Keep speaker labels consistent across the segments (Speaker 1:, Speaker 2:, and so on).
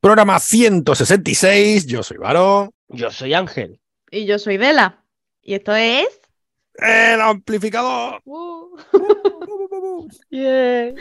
Speaker 1: Programa 166, yo soy Varo.
Speaker 2: Yo soy Ángel.
Speaker 3: Y yo soy Vela. Y esto es.
Speaker 1: ¡El amplificador!
Speaker 3: Uh.
Speaker 2: Yeah.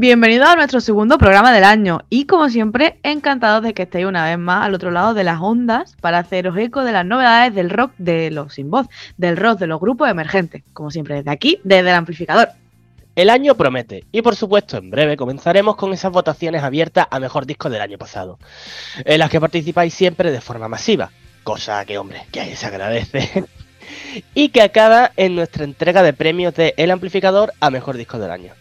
Speaker 3: Bienvenidos a nuestro segundo programa del año y como siempre encantados de que estéis una vez más al otro lado de las ondas para haceros eco de las novedades del rock de los sin voz, del rock de los grupos emergentes, como siempre desde aquí, desde el amplificador.
Speaker 2: El año promete y por supuesto en breve comenzaremos con esas votaciones abiertas a mejor disco del año pasado, en las que participáis siempre de forma masiva, cosa que hombre, que se agradece, y que acaba en nuestra entrega de premios de El Amplificador a mejor disco del año.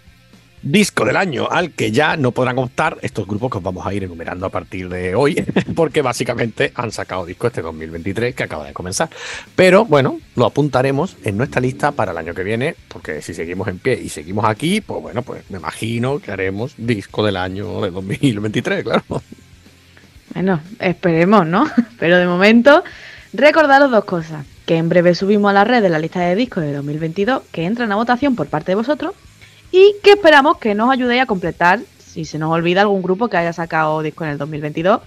Speaker 1: Disco del año al que ya no podrán optar estos grupos que os vamos a ir enumerando a partir de hoy, porque básicamente han sacado disco este 2023 que acaba de comenzar. Pero bueno, lo apuntaremos en nuestra lista para el año que viene, porque si seguimos en pie y seguimos aquí, pues bueno, pues me imagino que haremos disco del año de 2023, claro.
Speaker 3: Bueno, esperemos, ¿no? Pero de momento, recordaros dos cosas. Que en breve subimos a la red de la lista de discos de 2022 que entran a votación por parte de vosotros y que esperamos que nos ayudéis a completar si se nos olvida algún grupo que haya sacado disco en el 2022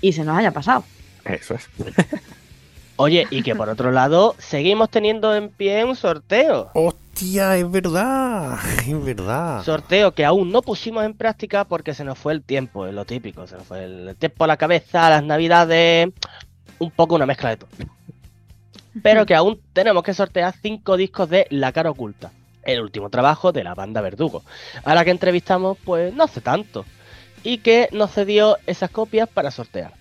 Speaker 3: y se nos haya pasado.
Speaker 1: Eso es.
Speaker 2: Oye, y que por otro lado, seguimos teniendo en pie un sorteo.
Speaker 1: Hostia, es verdad, es verdad.
Speaker 2: Sorteo que aún no pusimos en práctica porque se nos fue el tiempo, es lo típico. Se nos fue el tiempo a la cabeza, las navidades, un poco una mezcla de todo. Pero que aún tenemos que sortear cinco discos de La Cara Oculta, el último trabajo de la banda Verdugo, a la que entrevistamos pues no hace tanto, y que nos cedió esas copias para sortear.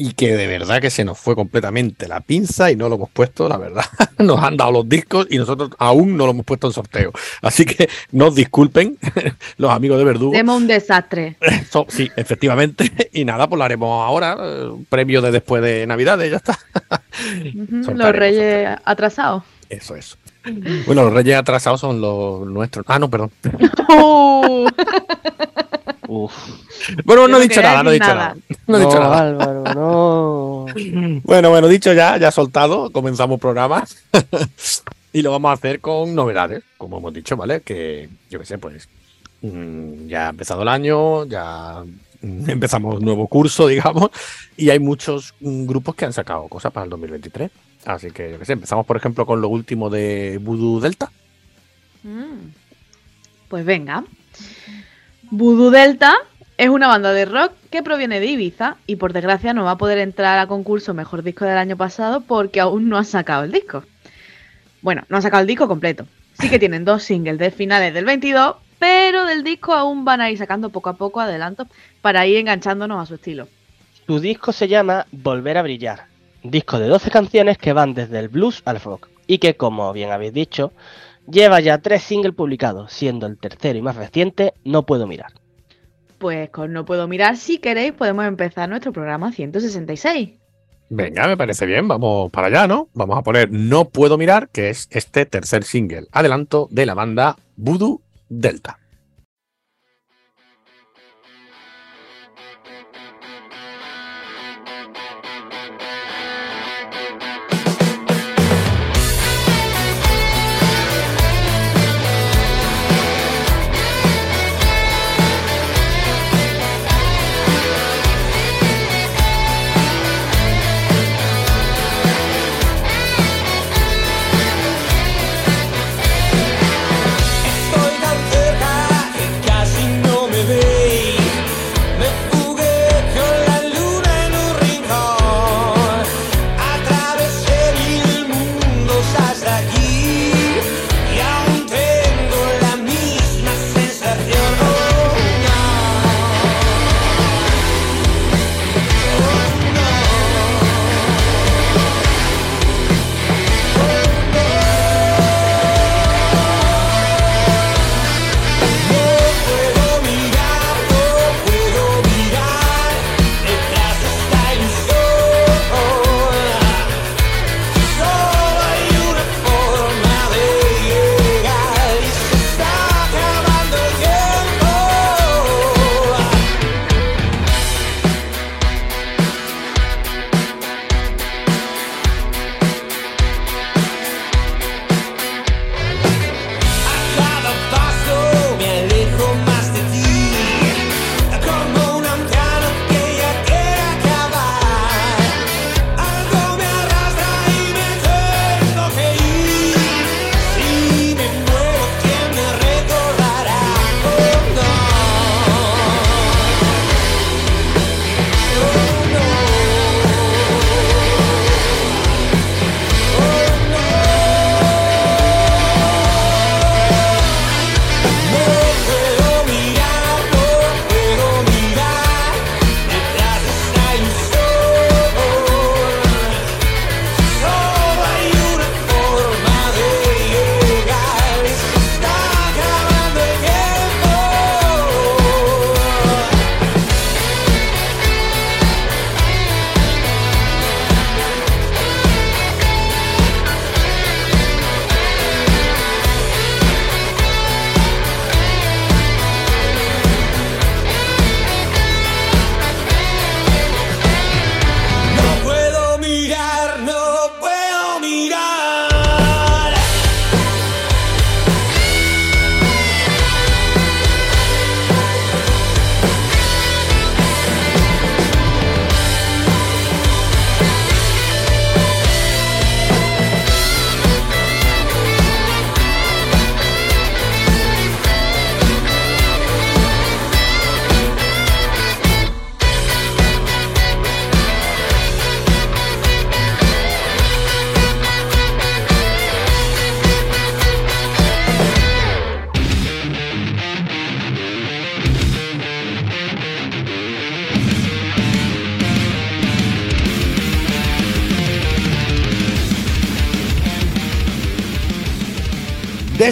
Speaker 1: Y que de verdad que se nos fue completamente la pinza y no lo hemos puesto, la verdad. Nos han dado los discos y nosotros aún no lo hemos puesto en sorteo. Así que nos disculpen los amigos de Verdugo.
Speaker 3: Demos un desastre.
Speaker 1: Eso, sí, efectivamente. Y nada, pues lo haremos ahora. eh, Un premio de después de Navidades, ya está.
Speaker 3: Los reyes atrasados.
Speaker 1: Eso, eso. Bueno, los reyes atrasados son los nuestros. Ah, no, perdón.
Speaker 2: Uf.
Speaker 1: Bueno,
Speaker 3: Yo
Speaker 1: no he dicho nada, no he dicho
Speaker 3: nada.
Speaker 1: nada. No he dicho nada.
Speaker 2: Álvaro, no.
Speaker 1: Bueno, bueno, dicho ya, ya soltado, comenzamos programa. y lo vamos a hacer con novedades, como hemos dicho, ¿vale? Que, yo qué sé, pues mm, ya ha empezado el año, ya mm, empezamos nuevo curso, digamos, y hay muchos mm, grupos que han sacado cosas para el 2023. Así que, yo qué sé, empezamos, por ejemplo, con lo último de Voodoo Delta.
Speaker 3: Mm. Pues venga. Voodoo Delta es una banda de rock que proviene de Ibiza y por desgracia no va a poder entrar a concurso Mejor Disco del año pasado porque aún no ha sacado el disco. Bueno, no ha sacado el disco completo. Sí que tienen dos singles de finales del 22, pero del disco aún van a ir sacando poco a poco adelantos para ir enganchándonos a su estilo.
Speaker 2: Su disco se llama Volver a Brillar, disco de 12 canciones que van desde el blues al rock y que, como bien habéis dicho, lleva ya tres singles publicados, siendo el tercero y más reciente No Puedo Mirar.
Speaker 3: Pues con No Puedo Mirar, si queréis, podemos empezar nuestro programa 166.
Speaker 1: Venga, me parece bien, vamos para allá, ¿no? Vamos a poner No Puedo Mirar, que es este tercer single, adelanto de la banda Voodoo Delta.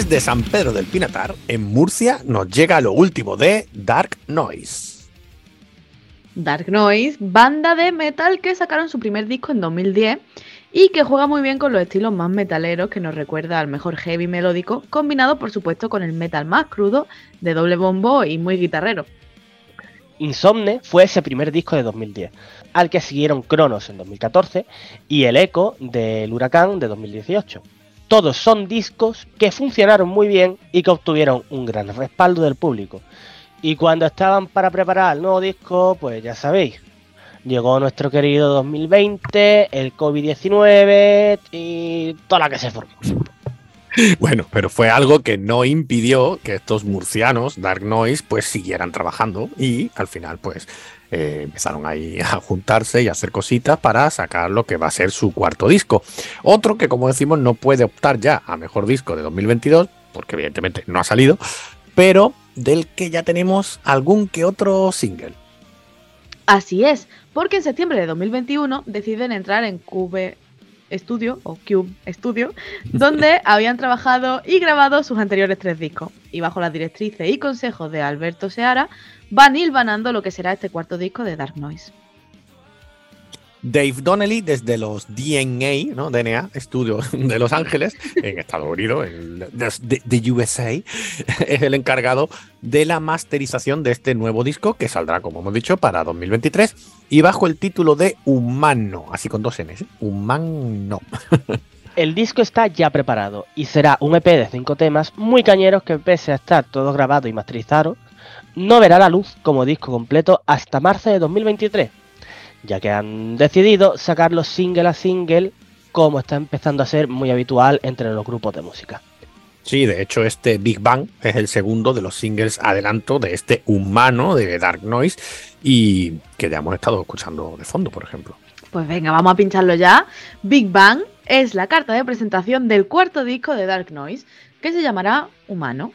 Speaker 1: Desde San Pedro del Pinatar, en Murcia, nos llega lo último de Dark Noise.
Speaker 3: Dark Noise, banda de metal que sacaron su primer disco en 2010 y que juega muy bien con los estilos más metaleros que nos recuerda al mejor heavy melódico, combinado por supuesto con el metal más crudo, de doble bombo y muy guitarrero.
Speaker 2: Insomne fue ese primer disco de 2010, al que siguieron Cronos en 2014 y El Eco del Huracán de 2018. Todos son discos que funcionaron muy bien y que obtuvieron un gran respaldo del público. Y cuando estaban para preparar el nuevo disco, pues ya sabéis, llegó nuestro querido 2020, el COVID-19 y toda la que se formó.
Speaker 1: Bueno, pero fue algo que no impidió que estos murcianos, Dark Noise, pues siguieran trabajando y al final pues eh, empezaron ahí a juntarse y a hacer cositas para sacar lo que va a ser su cuarto disco. Otro que como decimos no puede optar ya a mejor disco de 2022, porque evidentemente no ha salido, pero del que ya tenemos algún que otro single.
Speaker 3: Así es, porque en septiembre de 2021 deciden entrar en Cube Studio o Cube Studio, donde habían trabajado y grabado sus anteriores tres discos. Y bajo las directrices y consejos de Alberto Seara, van hilvanando lo que será este cuarto disco de Dark Noise.
Speaker 1: Dave Donnelly desde los DNA, ¿no? DNA Studios de Los Ángeles, en Estados Unidos, en de, USA, es el encargado de la masterización de este nuevo disco que saldrá, como hemos dicho, para 2023 y bajo el título de Humano, así con dos N's, ¿eh? Humano.
Speaker 2: El disco está ya preparado y será un EP de cinco temas muy cañeros que pese a estar todo grabado y masterizado, no verá la luz como disco completo hasta marzo de 2023 ya que han decidido sacarlos single a single, como está empezando a ser muy habitual entre los grupos de música.
Speaker 1: Sí, de hecho este Big Bang es el segundo de los singles adelanto de este humano de Dark Noise y que ya hemos estado escuchando de fondo, por ejemplo.
Speaker 3: Pues venga, vamos a pincharlo ya. Big Bang es la carta de presentación del cuarto disco de Dark Noise, que se llamará Humano.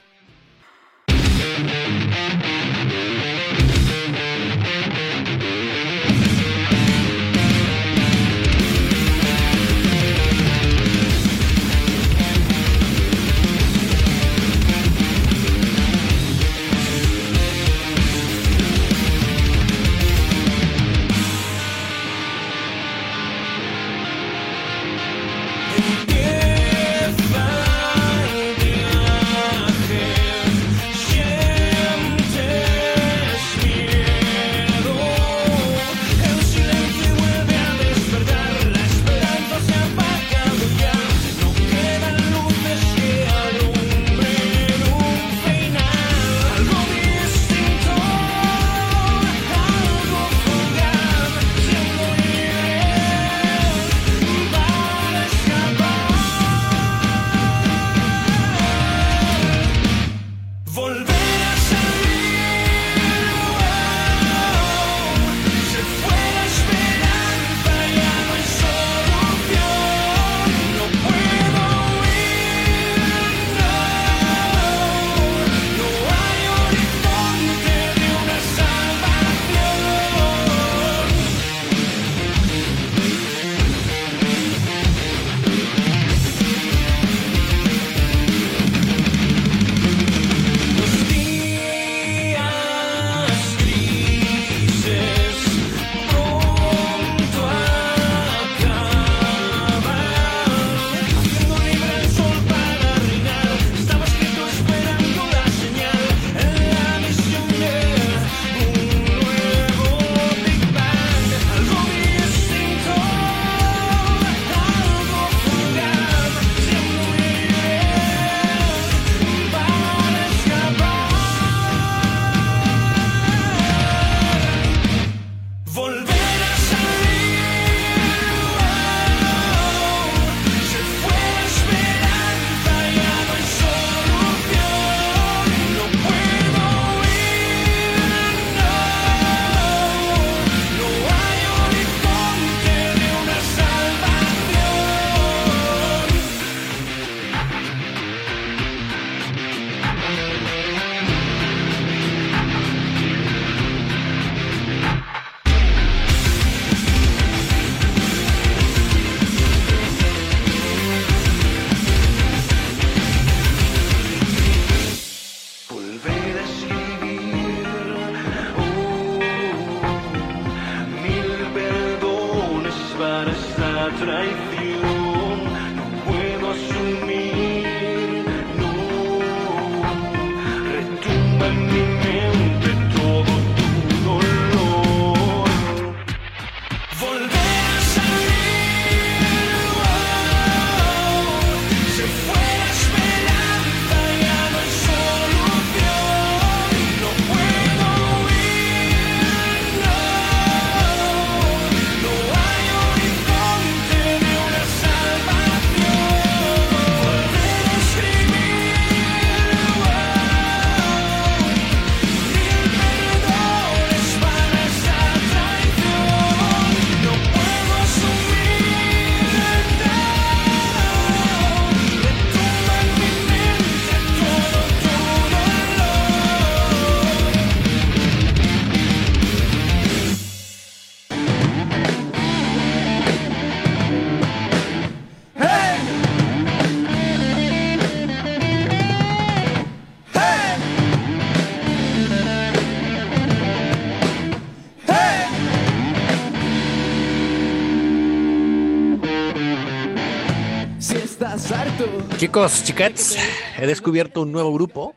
Speaker 1: Chicos, chiquets, he descubierto un nuevo grupo.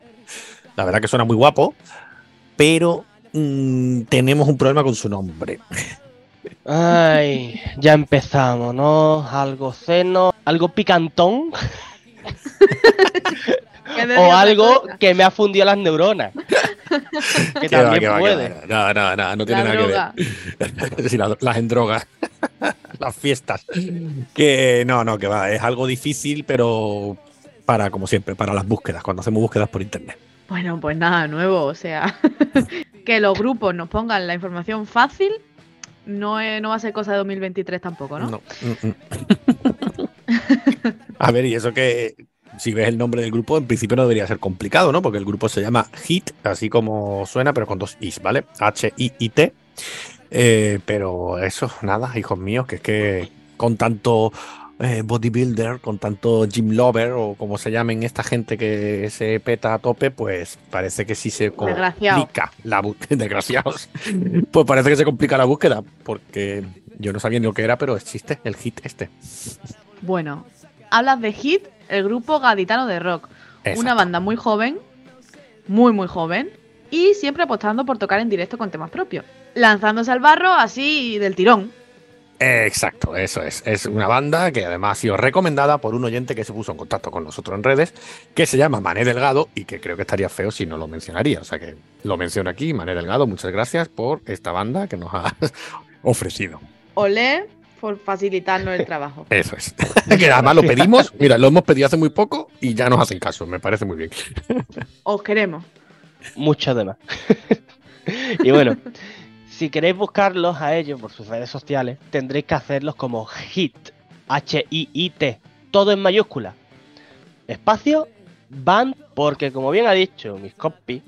Speaker 1: La verdad que suena muy guapo, pero mm, tenemos un problema con su nombre.
Speaker 2: Ay, ya empezamos, ¿no? Algo seno, algo picantón o algo que me ha fundido las neuronas. que también
Speaker 1: va,
Speaker 2: puede.
Speaker 1: va. No, no, no, no tiene
Speaker 3: La
Speaker 1: nada
Speaker 3: droga.
Speaker 1: que ver. Sí, las en drogas. las fiestas. Que no, no, que va. Es algo difícil, pero para, como siempre, para las búsquedas, cuando hacemos búsquedas por internet.
Speaker 3: Bueno, pues nada nuevo, o sea, que los grupos nos pongan la información fácil no, es- no va a ser cosa de 2023 tampoco, ¿no?
Speaker 1: No. Mm, mm. A ver, y eso que si ves el nombre del grupo, en principio no debería ser complicado, ¿no? Porque el grupo se llama HIT, así como suena, pero con dos Is, ¿vale? H-I-I-T. Eh, pero eso, nada, hijos míos, que es que con tanto eh, bodybuilder, con tanto gym lover o como se llamen esta gente que se peta a tope, pues parece que sí se complica la búsqueda. Desgraciados. Pues parece que se complica la búsqueda, porque yo no sabía ni lo que era, pero existe el hit este.
Speaker 3: Bueno, hablas de Hit, el grupo gaditano de rock. Una banda muy joven, muy muy joven, y siempre apostando por tocar en directo con temas propios. Lanzándose al barro así del tirón.
Speaker 1: Exacto, eso es. Es una banda que además ha sido recomendada por un oyente que se puso en contacto con nosotros en redes, que se llama Mané Delgado y que creo que estaría feo si no lo mencionaría. O sea que lo menciono aquí, Mané Delgado, muchas gracias por esta banda que nos ha ofrecido.
Speaker 3: Olé por facilitarnos el trabajo.
Speaker 1: Eso es. que además lo pedimos, mira, lo hemos pedido hace muy poco y ya nos hacen caso, me parece muy bien.
Speaker 3: Os queremos.
Speaker 2: mucho demás. y bueno, si queréis buscarlos a ellos por sus redes sociales, tendréis que hacerlos como HIT, H-I-I-T, todo en mayúscula. Espacio, band, porque como bien ha dicho mis compis,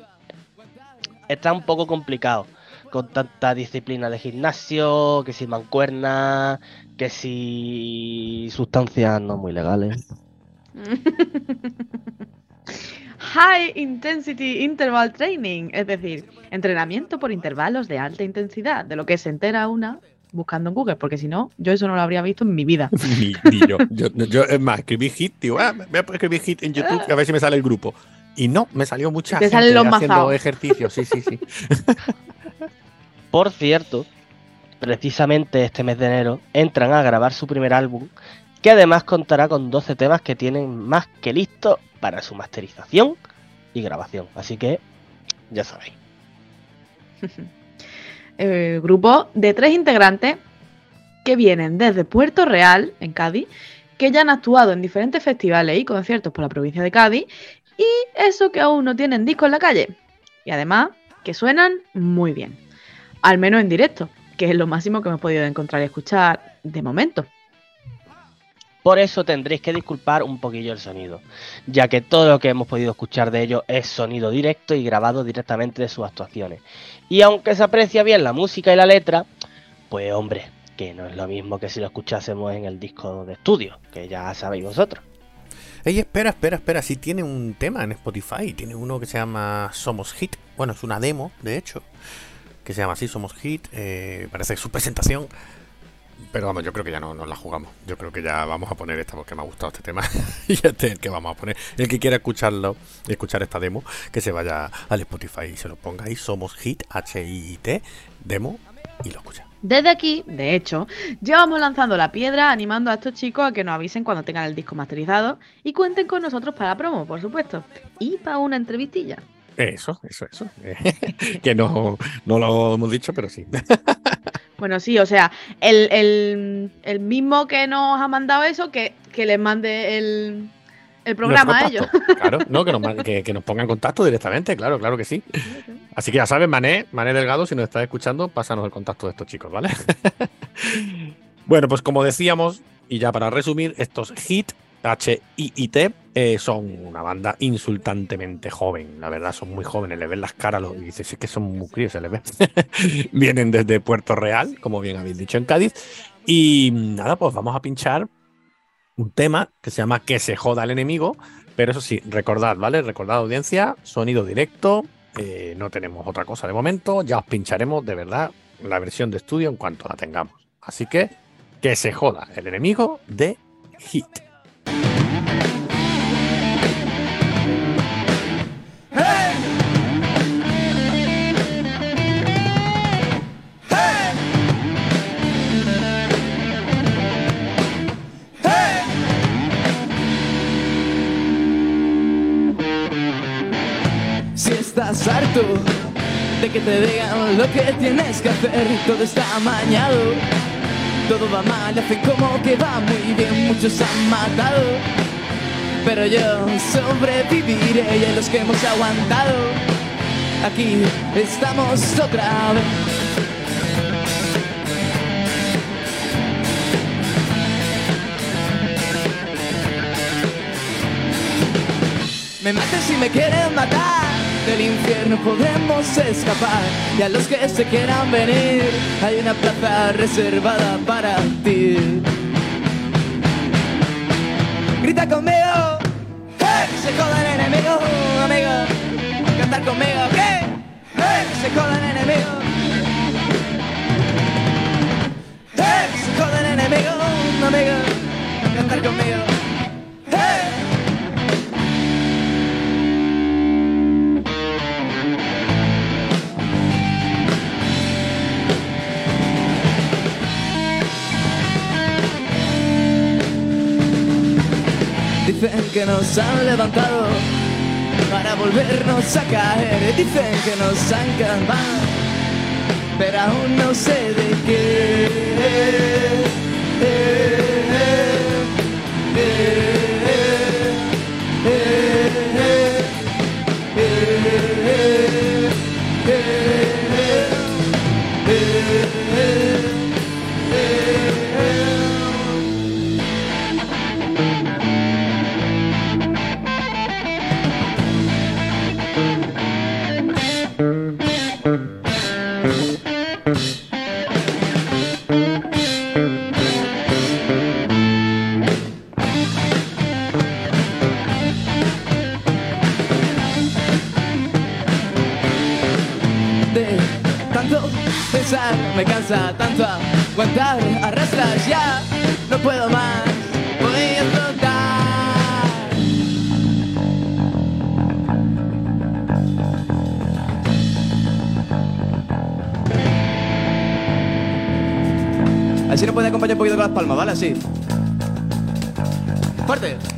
Speaker 2: está un poco complicado con tanta disciplina de gimnasio, que si mancuerna, que si sustancias no muy legales.
Speaker 3: High Intensity Interval Training, es decir, entrenamiento por intervalos de alta intensidad, de lo que se entera una buscando en Google, porque si no, yo eso no lo habría visto en mi vida.
Speaker 1: Ni, ni yo. yo. yo, es más, escribí hit, digo, ah, voy a escribir hit en YouTube a ver si me sale el grupo. Y no, me salió mucha
Speaker 3: Te
Speaker 1: gente
Speaker 3: salen los
Speaker 1: haciendo
Speaker 3: mazaos.
Speaker 1: ejercicios, sí, sí, sí.
Speaker 2: Por cierto, precisamente este mes de enero entran a grabar su primer álbum, que además contará con 12 temas que tienen más que listos para su masterización y grabación. Así que, ya sabéis.
Speaker 3: Grupo de tres integrantes que vienen desde Puerto Real, en Cádiz, que ya han actuado en diferentes festivales y conciertos por la provincia de Cádiz, y eso que aún no tienen disco en la calle. Y además, que suenan muy bien. Al menos en directo, que es lo máximo que hemos podido encontrar y escuchar de momento.
Speaker 2: Por eso tendréis que disculpar un poquillo el sonido, ya que todo lo que hemos podido escuchar de ellos es sonido directo y grabado directamente de sus actuaciones. Y aunque se aprecia bien la música y la letra, pues hombre, que no es lo mismo que si lo escuchásemos en el disco de estudio, que ya sabéis vosotros.
Speaker 4: Ey, espera, espera, espera. Sí tiene un tema en Spotify. Tiene uno que se llama Somos Hit. Bueno, es una demo, de hecho. Que se llama así, Somos Hit. eh, parece su presentación. Pero vamos, yo creo que ya no nos la jugamos. Yo creo que ya vamos a poner esta porque me ha gustado este tema. y este es el que vamos a poner. El que quiera escucharlo, escuchar esta demo, que se vaya al Spotify y se lo ponga ahí. Somos Hit, H-I-T, demo, y lo escucha.
Speaker 3: Desde aquí, de hecho, llevamos lanzando la piedra animando a estos chicos a que nos avisen cuando tengan el disco masterizado y cuenten con nosotros para la promo, por supuesto. Y para una entrevistilla.
Speaker 1: Eso, eso, eso. que no, no lo hemos dicho, pero sí.
Speaker 3: Bueno, sí, o sea, el, el- el mismo que nos ha mandado eso, que, que les mande el, el programa a ellos.
Speaker 1: Claro, no, que nos, que, que nos pongan en contacto directamente, claro, claro que sí. Así que ya sabes, Mané, Mané Delgado, si nos estás escuchando, pásanos el contacto de estos chicos, ¿vale? bueno, pues como decíamos, y ya para resumir, estos Hit, H-I-I-T, eh, son una banda insultantemente joven, la verdad, son muy jóvenes, le ven las caras los- y dices, es que son muy críos, se les ve. Vienen desde Puerto Real, como bien habéis dicho en Cádiz, y nada, pues vamos a pinchar un tema que se llama Que se joda el enemigo, pero eso sí, recordad, ¿vale? Recordad audiencia, sonido directo, eh, no tenemos otra cosa de momento, ya os pincharemos de verdad la versión de estudio en cuanto la tengamos. Así que que se joda el enemigo de Hit.
Speaker 5: Lo que tienes que hacer, todo está amañado, todo va mal, hacen como que va muy bien, muchos han matado, pero yo sobreviviré y a los que hemos aguantado, aquí estamos otra vez. Me maten si me quieren matar, del infierno podemos escapar. Y a los que se quieran venir, hay una plaza reservada para ti. Grita conmigo, ¡Hey! Se joda el enemigo, amigo. Cantar conmigo, ¿qué? ¡Hey! Se joda el enemigo. ¡Hey! Se joda el enemigo, amigo. Cantar conmigo, Dicen que nos han levantado para volvernos a caer. Dicen que nos han calmado, pero aún no sé de qué. de cansa tanto aguantar, arrastras ya, no puedo más, voy a explotar. Así nos puede acompañar un poquito con las palmas, ¿vale? Así. Fuerte.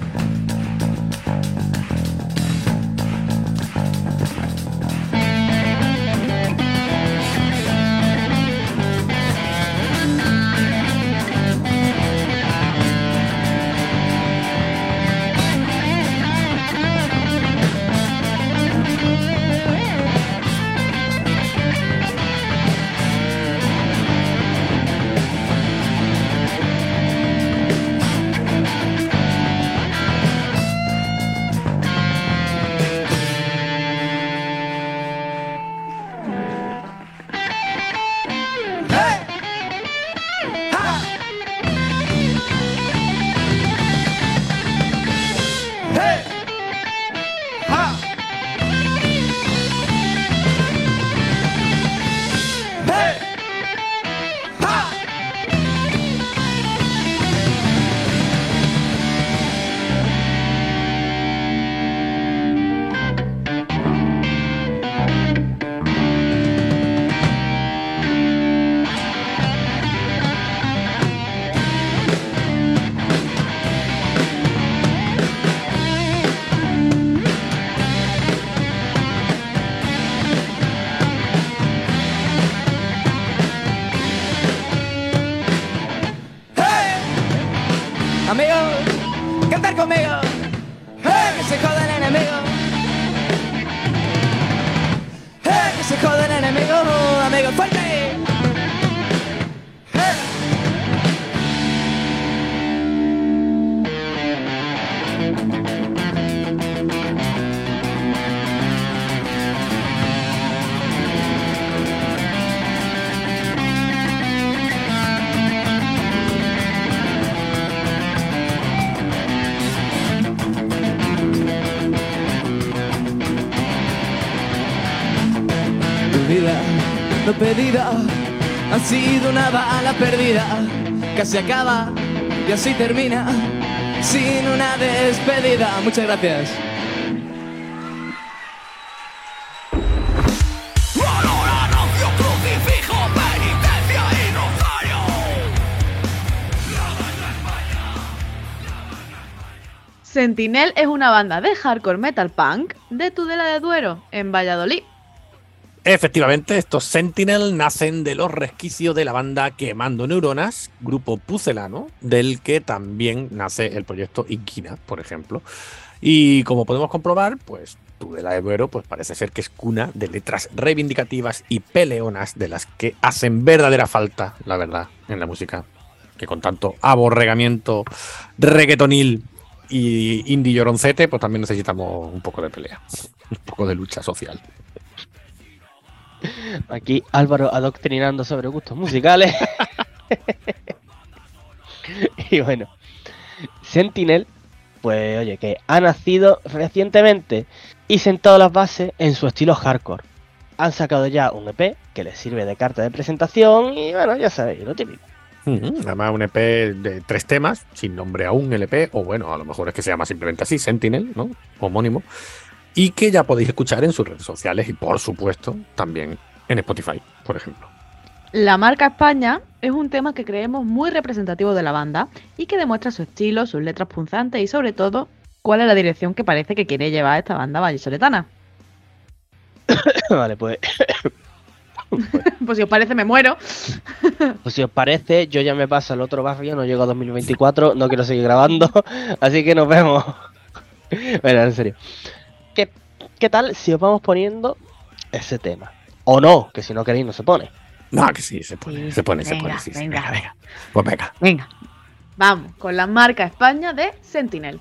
Speaker 5: Ha sido una bala perdida. Casi acaba y así termina sin una despedida. Muchas gracias.
Speaker 3: Sentinel es una banda de hardcore metal punk de Tudela de Duero, en Valladolid.
Speaker 1: Efectivamente, estos Sentinel nacen de los resquicios de la banda Quemando Neuronas, grupo pucelano, del que también nace el proyecto Inquina, por ejemplo. Y como podemos comprobar, pues Tudela de Duero pues parece ser que es cuna de letras reivindicativas y peleonas de las que hacen verdadera falta, la verdad, en la música. Que con tanto aborregamiento reggaetonil y indie lloroncete, pues también necesitamos un poco de pelea, un poco de lucha social.
Speaker 2: Aquí Álvaro adoctrinando sobre gustos musicales. y bueno, Sentinel, pues oye, que ha nacido recientemente y sentado las bases en su estilo hardcore. Han sacado ya un EP que les sirve de carta de presentación y bueno, ya sabéis, lo típico.
Speaker 1: Además, un EP de tres temas, sin nombre aún el EP, o bueno, a lo mejor es que se llama simplemente así, Sentinel, ¿no? Homónimo. Y que ya podéis escuchar en sus redes sociales y, por supuesto, también en Spotify, por ejemplo.
Speaker 3: La marca España es un tema que creemos muy representativo de la banda y que demuestra su estilo, sus letras punzantes y sobre todo cuál es la dirección que parece que quiere llevar esta banda vallisoletana.
Speaker 2: vale, pues,
Speaker 3: Pues si os parece me muero.
Speaker 2: pues si os parece, yo ya me paso al otro barrio, no llego a 2024, no quiero seguir grabando, así que nos vemos. bueno, en serio. ¿Qué, ¿Qué tal si os vamos poniendo ese tema? O no, que si no queréis no se pone.
Speaker 1: No, que sí, se pone,
Speaker 3: Sí,
Speaker 1: se pone, se pone. Sí,
Speaker 3: venga.
Speaker 1: venga, venga. Pues venga.
Speaker 3: Venga, vamos con la marca España de Sentinel.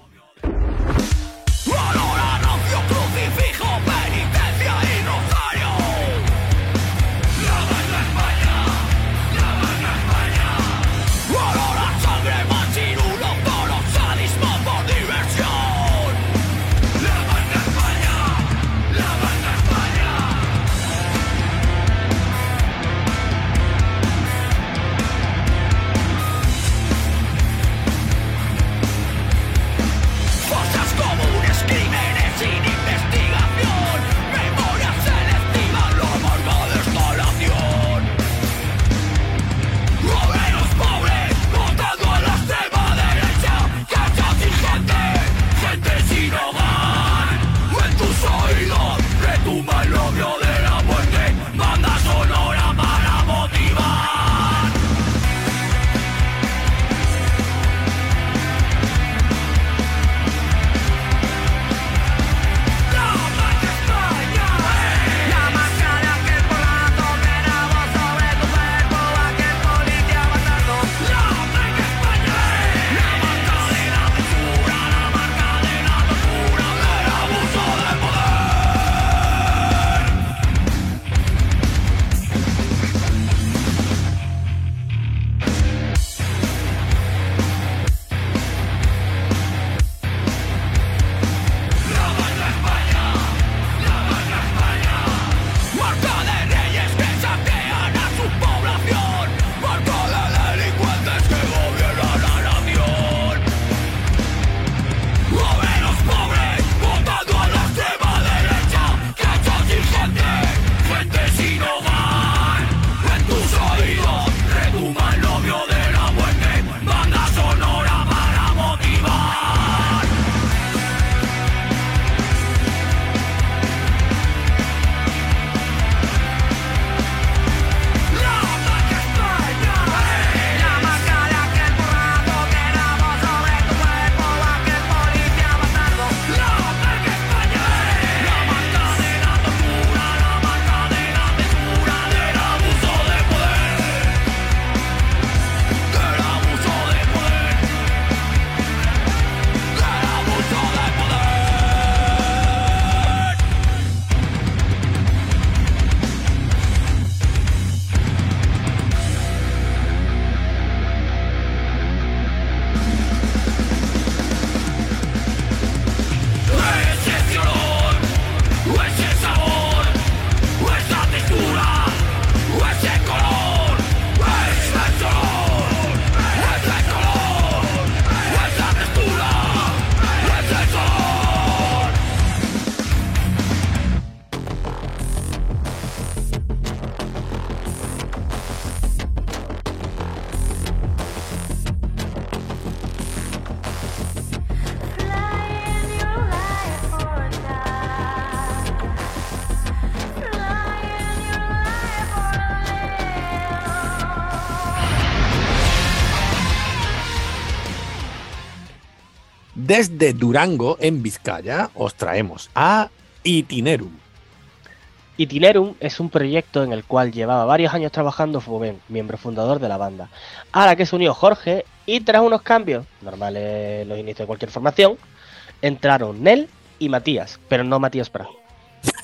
Speaker 1: Desde Durango, en Vizcaya, os traemos a Itinerum.
Speaker 2: Itinerum es un proyecto en el cual llevaba varios años trabajando Fuben, miembro fundador de la banda. A la que se unió Jorge y tras unos cambios, normales los inicios de cualquier formación, entraron Nel y Matías, pero no Matías Prat.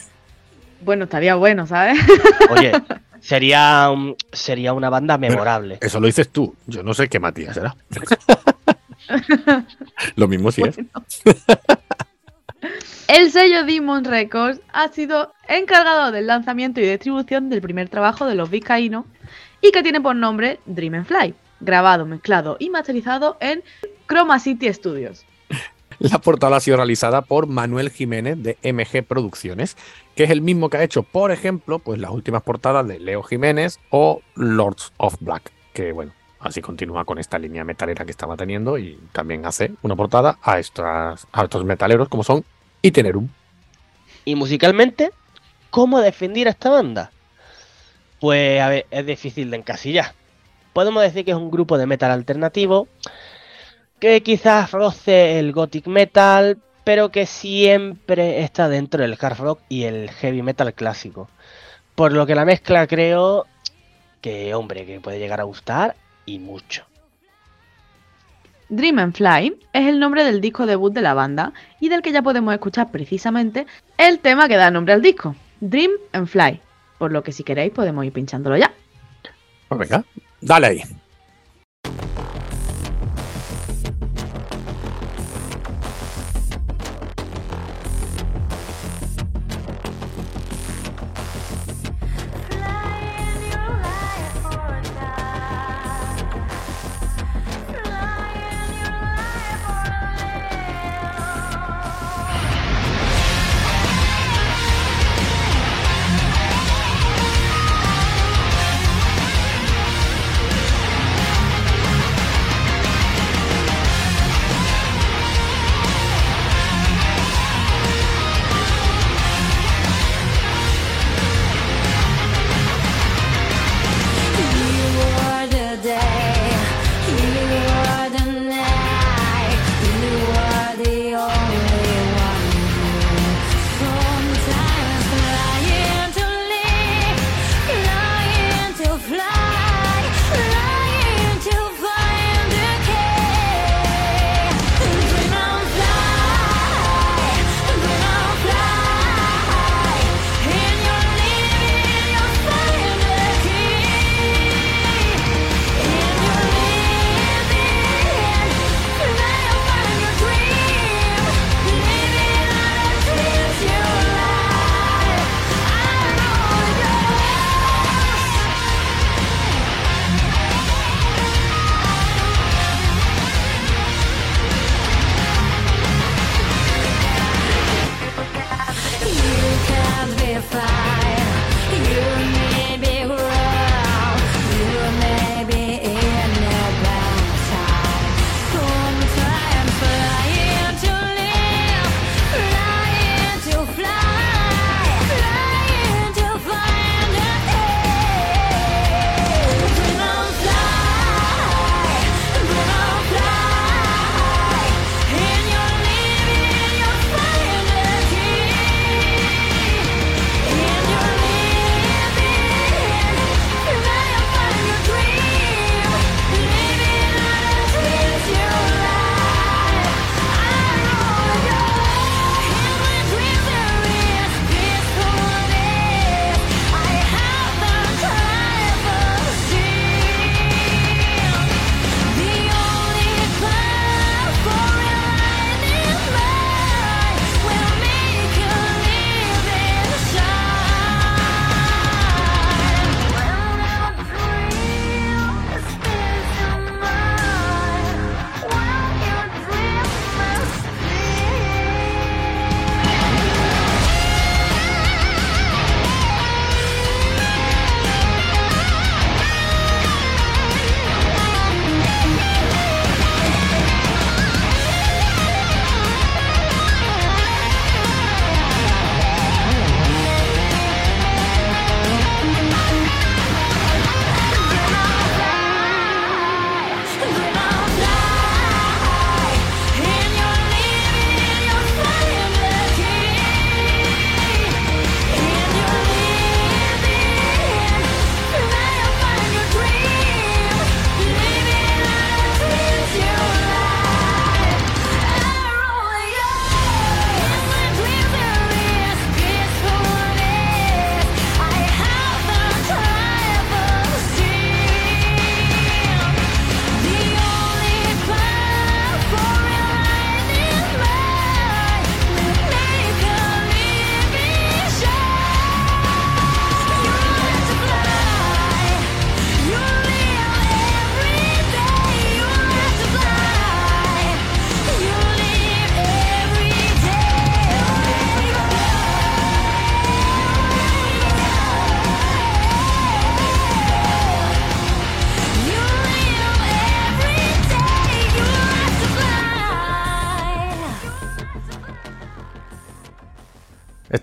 Speaker 3: Bueno, estaría bueno, ¿sabes?
Speaker 2: Oye, sería, sería una banda memorable.
Speaker 1: Eso lo dices tú. Yo no sé qué Matías será. lo mismo si es.
Speaker 3: El sello Demon Records ha sido encargado del lanzamiento y distribución del primer trabajo de los vizcaínos y que tiene por nombre Dream and Fly, grabado, mezclado y masterizado en Chroma City Studios.
Speaker 1: La portada ha sido realizada por Manuel Jiménez de MG Producciones, que es el mismo que ha hecho, por ejemplo, pues las últimas portadas de Leo Jiménez o Lords of Black, que bueno, así continúa con esta línea metalera que estaba teniendo y también hace una portada a, estas, a estos metaleros como son Itinerum.
Speaker 2: Y musicalmente, ¿cómo definir a esta banda? Pues a ver, es difícil de encasillar. Podemos decir que es un grupo de metal alternativo que quizás roce el gothic metal, pero que siempre está dentro del hard rock y el heavy metal clásico. Por lo que la mezcla creo que, hombre, que puede llegar a gustar y mucho.
Speaker 3: Dream and Fly es el nombre del disco debut de la banda y del que ya podemos escuchar precisamente el tema que da nombre al disco, Dream and Fly. Por lo que si queréis podemos ir pinchándolo ya.
Speaker 1: Pues venga, dale ahí.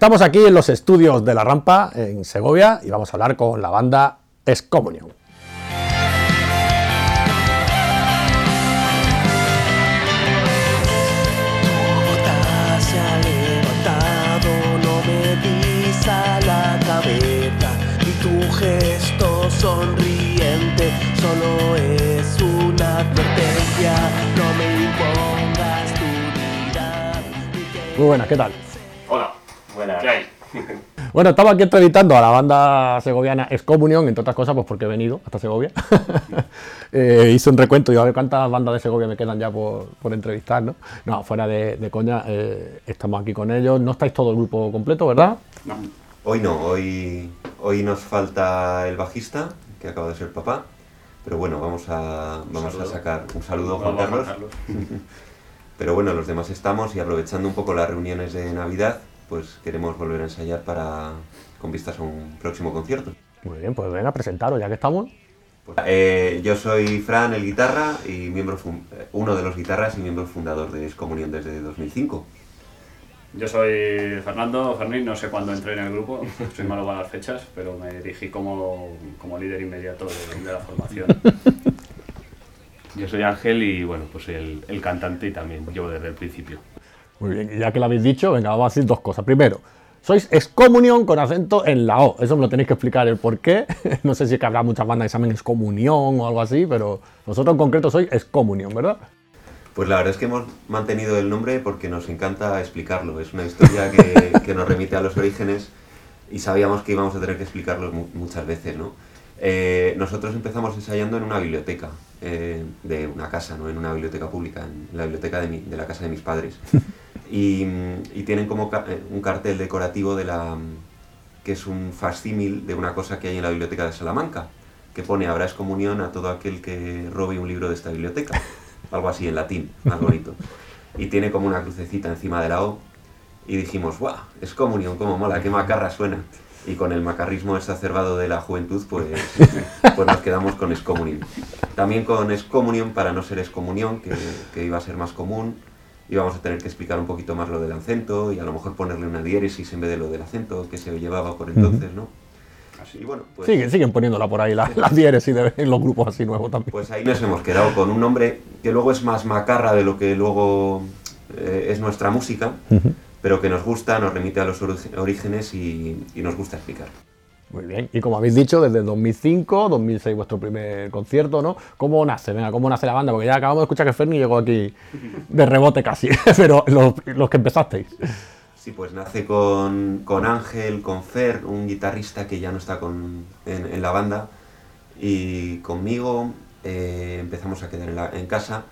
Speaker 1: Estamos aquí en los estudios de La Rampa, en Segovia, y vamos a hablar con la banda
Speaker 6: sonriente solo es una advertencia. No me impongas tu que-
Speaker 1: Muy buenas, ¿qué tal? Bueno, estaba aquí entrevistando a la banda segoviana Excomunion, entre otras cosas, pues porque he venido hasta Segovia. Eh, hice un recuento y a ver cuántas bandas de Segovia me quedan ya por, por entrevistar, ¿no? No, fuera de, de coña, eh, estamos aquí con ellos. No estáis todo el grupo completo, ¿verdad?
Speaker 7: Hoy no, hoy, hoy nos falta el bajista, que acaba de ser papá. Pero bueno, vamos a, vamos a sacar un saludo a Juan Carlos. Pero bueno, los demás estamos y aprovechando un poco las reuniones de Navidad, pues queremos volver a ensayar para con vistas a un próximo concierto.
Speaker 1: Muy bien, pues venga, presentaros ya que estamos.
Speaker 7: Pues, eh, yo soy Fran, el guitarra, y miembro eh, uno de los guitarras y miembro fundador de Excomunión desde 2005.
Speaker 8: Yo soy Fernando Fernín, no sé cuándo entré en el grupo, soy malo para las fechas, pero me dirigí como, como líder inmediato de, de la formación.
Speaker 9: Yo soy Ángel y bueno, pues soy el, el cantante y también llevo desde el principio.
Speaker 1: Muy bien, y ya que lo habéis dicho, venga, vamos a decir dos cosas. Primero, sois excomunión con acento en la O. Eso me lo tenéis que explicar el por qué. No sé si es que habrá muchas bandas que se llamen excomunión o algo así, pero vosotros en concreto sois excomunión, ¿verdad?
Speaker 7: Pues la verdad es que hemos mantenido el nombre porque nos encanta explicarlo. Es una historia que, que nos remite a los orígenes y sabíamos que íbamos a tener que explicarlo mu- muchas veces, ¿no? Eh, nosotros empezamos ensayando en una biblioteca eh, de una casa, ¿no? En una biblioteca pública, en la biblioteca de, mi- de la casa de mis padres. Y, y tienen como ca- eh, un cartel decorativo de la que es un facsímil de una cosa que hay en la biblioteca de Salamanca, que pone habrá excomunión a todo aquel que robe un libro de esta biblioteca. Algo así en latín, más bonito. Y tiene como una crucecita encima de la O. Y dijimos, ¡guau! Excomunión, cómo mola, qué macarra suena. Y con el macarrismo exacerbado de la juventud, pues, pues nos quedamos con excomunión. También con excomunión, para no ser excomunión, que, que iba a ser más común, íbamos a tener que explicar un poquito más lo del acento y a lo mejor ponerle una diéresis en vez de lo del acento que se llevaba por entonces, ¿no? Y bueno, pues,
Speaker 1: Siguen, siguen poniéndola por ahí, la- las diéresis de, en los grupos así nuevos también.
Speaker 7: pues ahí nos hemos quedado con un nombre que luego es más macarra de lo que luego eh, es nuestra música, pero que nos gusta, nos remite a los orígenes y, y nos gusta explicar.
Speaker 1: Muy bien, y como habéis dicho, desde 2005, 2006 vuestro primer concierto, ¿no? ¿Cómo nace? Venga, ¿cómo nace la banda? Porque ya acabamos de escuchar que Ferni llegó aquí de rebote casi, pero los, que empezasteis.
Speaker 7: Sí, pues nace con, con Ángel, con Fer, un guitarrista que ya no está con, en, en la banda, y conmigo eh, empezamos a quedar en, la- en casa.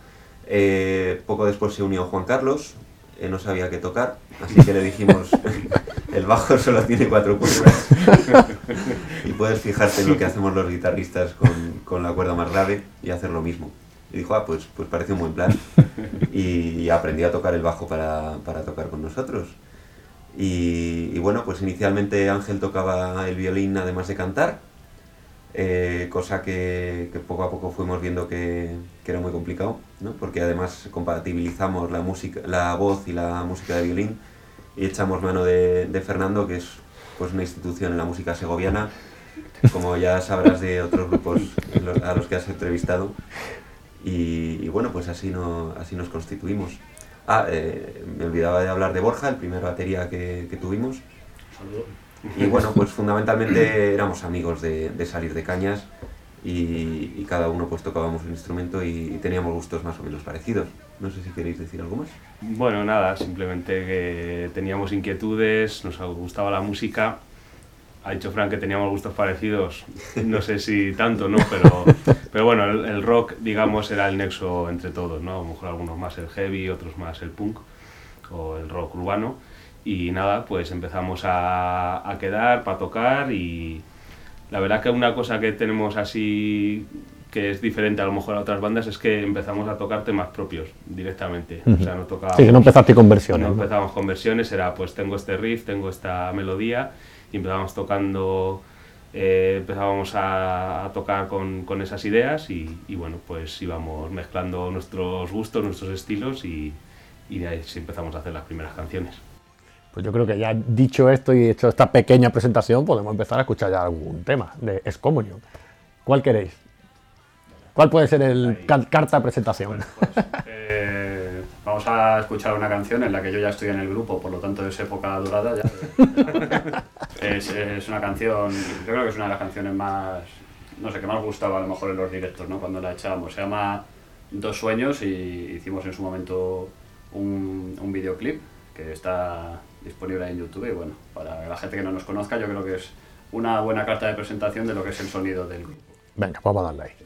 Speaker 7: Eh, poco después se unió Juan Carlos, eh, no sabía qué tocar, así que le dijimos, el bajo solo tiene cuatro cuerdas. y puedes fijarte en lo que hacemos los guitarristas con, con la cuerda más grave y hacer lo mismo. Y dijo, ah, pues, pues parece un buen plan. Y, aprendí a tocar el bajo para, para tocar con nosotros. Y, y bueno, pues inicialmente Ángel tocaba el violín además de cantar, eh, cosa que, que poco a poco fuimos viendo que, que era muy complicado, ¿no? porque además compatibilizamos la, música, la voz y la música de violín y echamos mano de, de Fernando, que es pues, una institución en la música segoviana, como ya sabrás de otros grupos a los que has entrevistado. Y, y bueno, pues así, no, así nos constituimos. Ah, eh, me olvidaba de hablar de Borja, el primer batería que, que tuvimos. Y bueno, pues fundamentalmente éramos amigos de, de salir de cañas y, cada uno pues tocábamos un instrumento y, y teníamos gustos más o menos parecidos. No sé si queréis decir algo más.
Speaker 9: Bueno, nada, simplemente que teníamos inquietudes, nos gustaba la música. Ha dicho Frank que teníamos gustos parecidos, no sé si tanto, ¿no? Pero, pero bueno, el, el rock, digamos, era el nexo entre todos, ¿no? A lo mejor algunos más el heavy, otros más el punk o el rock urbano. Y nada, pues empezamos a, a quedar para tocar y la verdad que una cosa que tenemos así que es diferente a lo mejor a otras bandas es que empezamos a tocar temas propios directamente. O sea, no tocábamos...
Speaker 1: Sí, que no empezaste con versiones.
Speaker 9: No
Speaker 1: ¿no?
Speaker 9: empezábamos con versiones, era pues tengo este riff, tengo esta melodía y empezábamos tocando, eh, empezábamos a, a tocar con, con esas ideas y, y, bueno, pues íbamos mezclando nuestros gustos, nuestros estilos y, y de ahí sí empezamos a hacer las primeras canciones.
Speaker 1: Pues yo creo que ya dicho esto y hecho esta pequeña presentación, podemos empezar a escuchar ya algún tema de Excommunion. ¿Cuál queréis? ¿Cuál puede ser el car- carta presentación?
Speaker 8: Eh, vamos a escuchar una canción en la que yo ya estoy en el grupo, por lo tanto es época dorada ya. es, es una canción, yo creo que es una de las canciones más, no sé, que más gustaba a lo mejor en los directos, ¿no? Cuando la echábamos. Se llama Dos Sueños y hicimos en su momento un, un videoclip que está disponible en YouTube y bueno, para la gente que no nos conozca yo creo que es una buena carta de presentación de lo que es el sonido del grupo.
Speaker 1: Venga, vamos a darle ahí.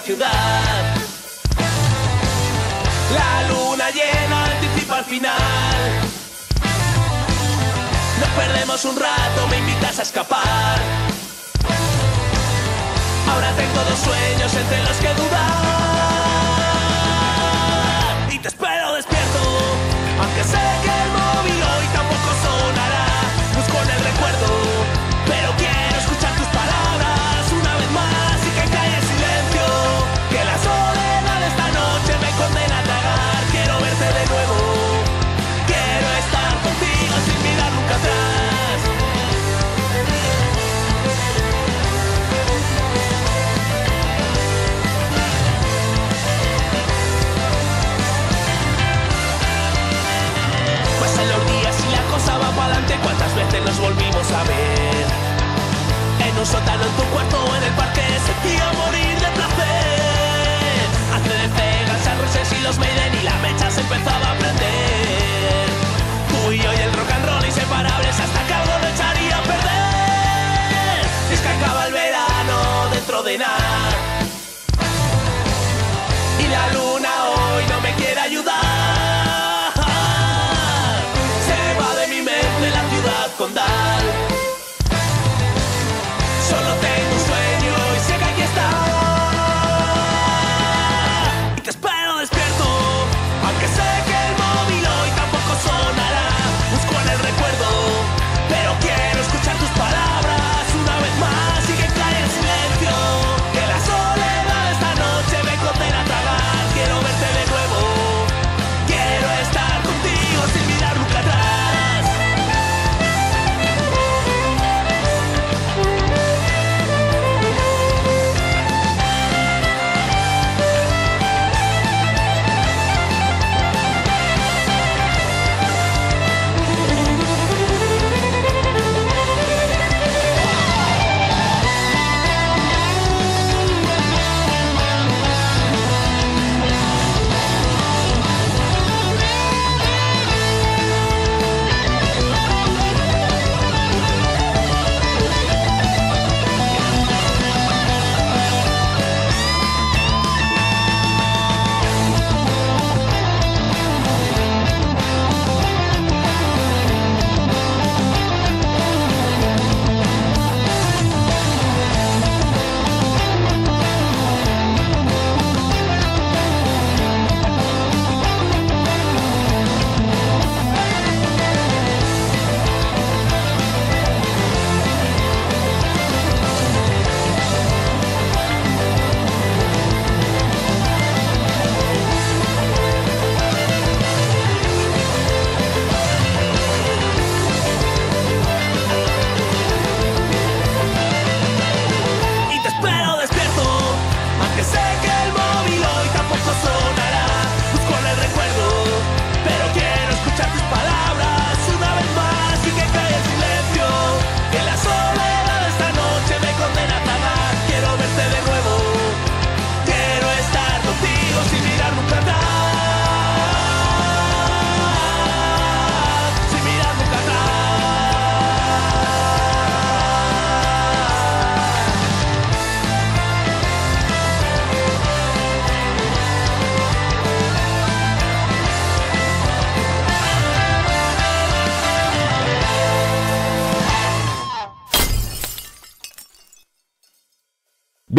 Speaker 6: Ciudad. La luna llena anticipa al final. Nos perdemos un rato, me invitas a escapar. Ahora tengo dos sueños entre los que dudar.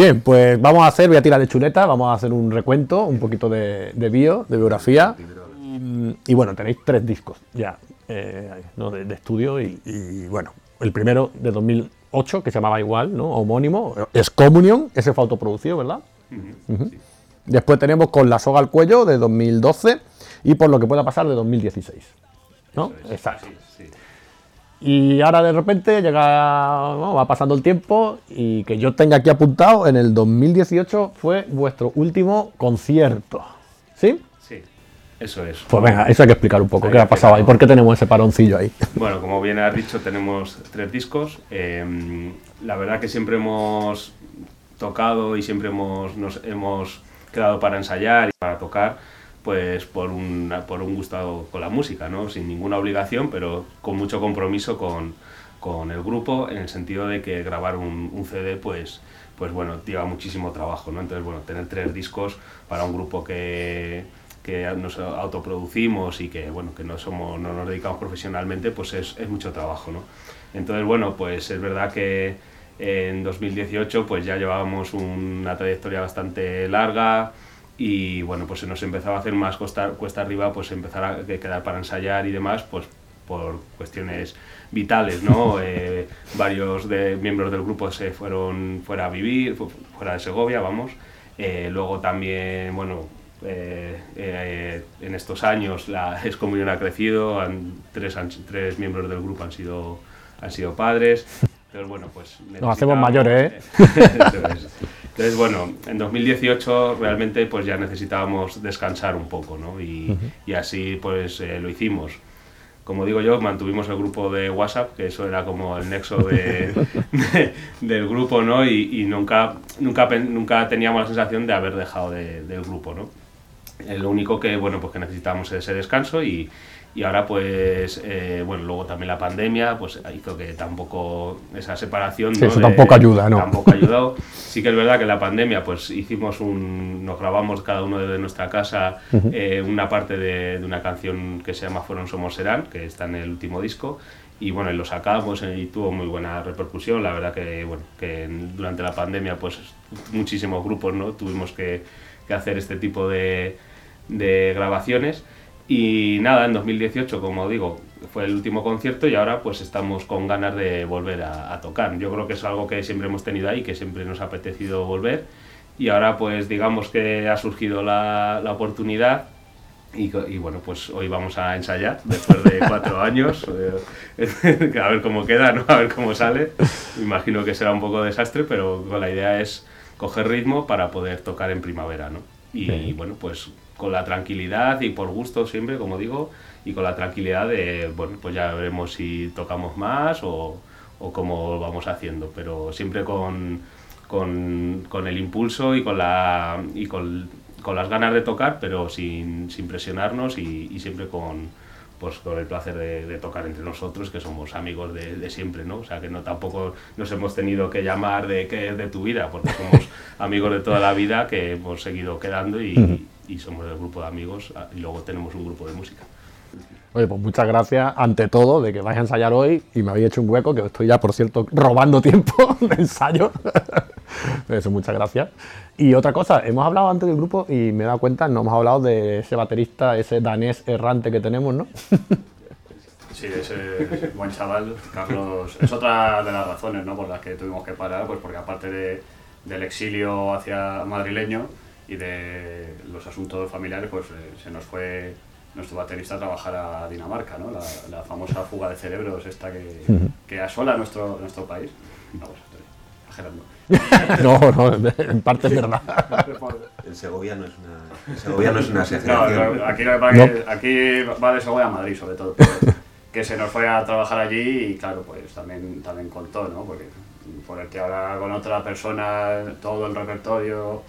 Speaker 1: Bien, pues vamos a hacer, voy a tirar de chuleta, vamos a hacer un recuento, un poquito de, de bio, de biografía. Y, y bueno, tenéis tres discos ya eh, ¿no? de, de estudio y, y, bueno, el primero de 2008 que se llamaba igual, ¿no? homónimo, es Communion, ese fue autoproducido, ¿verdad? Ujú. Después tenemos con La soga al cuello de 2012 y por lo que pueda pasar de 2016. ¿No? Exacto.
Speaker 9: Sí, sí.
Speaker 1: Y ahora de repente llega, ¿no? va pasando el tiempo y que yo tenga aquí apuntado, en el 2018 fue vuestro último concierto. ¿Sí?
Speaker 9: Sí, eso es.
Speaker 1: Pues venga, eso hay que explicar un poco,
Speaker 9: Hay
Speaker 1: qué ha pasado ahí, por qué tenemos ese paroncillo ahí.
Speaker 9: Bueno, como bien has dicho, tenemos tres discos. Eh, la verdad que siempre hemos tocado y siempre hemos, nos hemos quedado para ensayar y para tocar, pues por un, por un gusto con la música, ¿no? Sin ninguna obligación, pero con mucho compromiso con, con el grupo, en el sentido de que grabar un, un CD, pues, pues bueno, lleva muchísimo trabajo, ¿no? Entonces, bueno, tener tres discos para un grupo que, que nos autoproducimos y que, bueno, que no, somos, no nos dedicamos profesionalmente, pues es, es mucho trabajo, ¿no? Entonces, bueno, pues es verdad que en 2018 pues ya llevábamos una trayectoria bastante larga y bueno, pues se nos empezaba a hacer más costa, cuesta arriba, pues empezar a que- quedar para ensayar y demás, pues por cuestiones vitales, ¿no? Eh, varios de, miembros del grupo se fueron fuera a vivir, fu- fuera de Segovia, vamos. Eh, luego también, bueno, eh, eh, en estos años la excomunión ha crecido, han- tres, han- tres miembros del grupo han sido, han sido padres. Entonces, bueno, pues
Speaker 1: Nos hacemos mayores, ¿eh?
Speaker 9: Entonces, bueno, en 2018 realmente pues ya necesitábamos descansar un poco, ¿no? Y, y así pues eh, lo hicimos. Como digo yo, mantuvimos el grupo de WhatsApp, que eso era como el nexo de, de- del grupo, ¿no? Y, y nunca, nunca, nunca teníamos la sensación de haber dejado de- del grupo, ¿no? Lo único que, bueno, pues que necesitábamos ese descanso y, y ahora pues, eh, bueno, luego también la pandemia pues hizo que tampoco esa separación...
Speaker 1: Sí, eso tampoco ayuda, ¿no?
Speaker 9: Tampoco ha ayudado. Sí que es verdad que la pandemia pues hicimos un... nos grabamos cada uno desde nuestra casa eh, una parte de, de una canción que se llama Fueron Somos Serán, que está en el último disco. Y bueno, y lo sacamos eh, y tuvo muy buena repercusión. La verdad que, bueno, que durante la pandemia pues muchísimos grupos, ¿no? Tuvimos que, que hacer este tipo de, de grabaciones. Y nada, en 2018, como digo, fue el último concierto y ahora pues estamos con ganas de volver a, a tocar. Yo creo que es algo que siempre hemos tenido ahí, que siempre nos ha apetecido volver. Y ahora pues digamos que ha surgido la, la oportunidad y, y bueno, pues hoy vamos a ensayar después de cuatro años, eh, a ver cómo queda, ¿no? a ver cómo sale. Imagino que será un poco desastre, pero la idea es coger ritmo para poder tocar en primavera, ¿no? Y
Speaker 1: Sí.
Speaker 9: bueno, pues con la tranquilidad y por gusto siempre, como digo, y con la tranquilidad de, bueno, pues ya veremos si tocamos más o, o cómo vamos haciendo, pero siempre con, con, con el impulso y con, la, y con, con las ganas de tocar, pero sin, sin presionarnos y, y siempre con, pues, con el placer de, de tocar entre nosotros, que somos amigos de, de siempre, ¿no? O sea, que no tampoco nos hemos tenido que llamar de qué es de tu vida, porque somos amigos de toda la vida que hemos seguido quedando y, y somos el grupo de amigos y luego tenemos un grupo de música.
Speaker 1: Oye, pues muchas gracias ante todo de que vais a ensayar hoy y me habéis hecho un hueco, que os estoy ya, por cierto, robando tiempo de ensayo. Eso, muchas gracias. Y otra cosa, hemos hablado antes del grupo y me he dado cuenta, no hemos hablado de ese baterista, ese danés errante que tenemos, ¿no?
Speaker 8: Sí, ese buen chaval, Carlos, es otra de las razones ¿no? por las que tuvimos que parar, pues porque aparte de- del exilio hacia madrileño y de los asuntos familiares, pues eh, se nos fue nuestro baterista a trabajar a Dinamarca, ¿no? la, la famosa fuga de cerebros esta que, que asola nuestro, nuestro país. Estoy exagerando.
Speaker 1: No, no, en parte es verdad.
Speaker 7: En Segovia no es una, en Segovia no es una
Speaker 8: No,
Speaker 7: exageración.
Speaker 8: no, aquí, que aquí va de Segovia a Madrid, sobre todo. que se nos fue a trabajar allí y, claro, pues también, también contó, ¿no? Porque ponerte ahora con otra persona, todo el repertorio,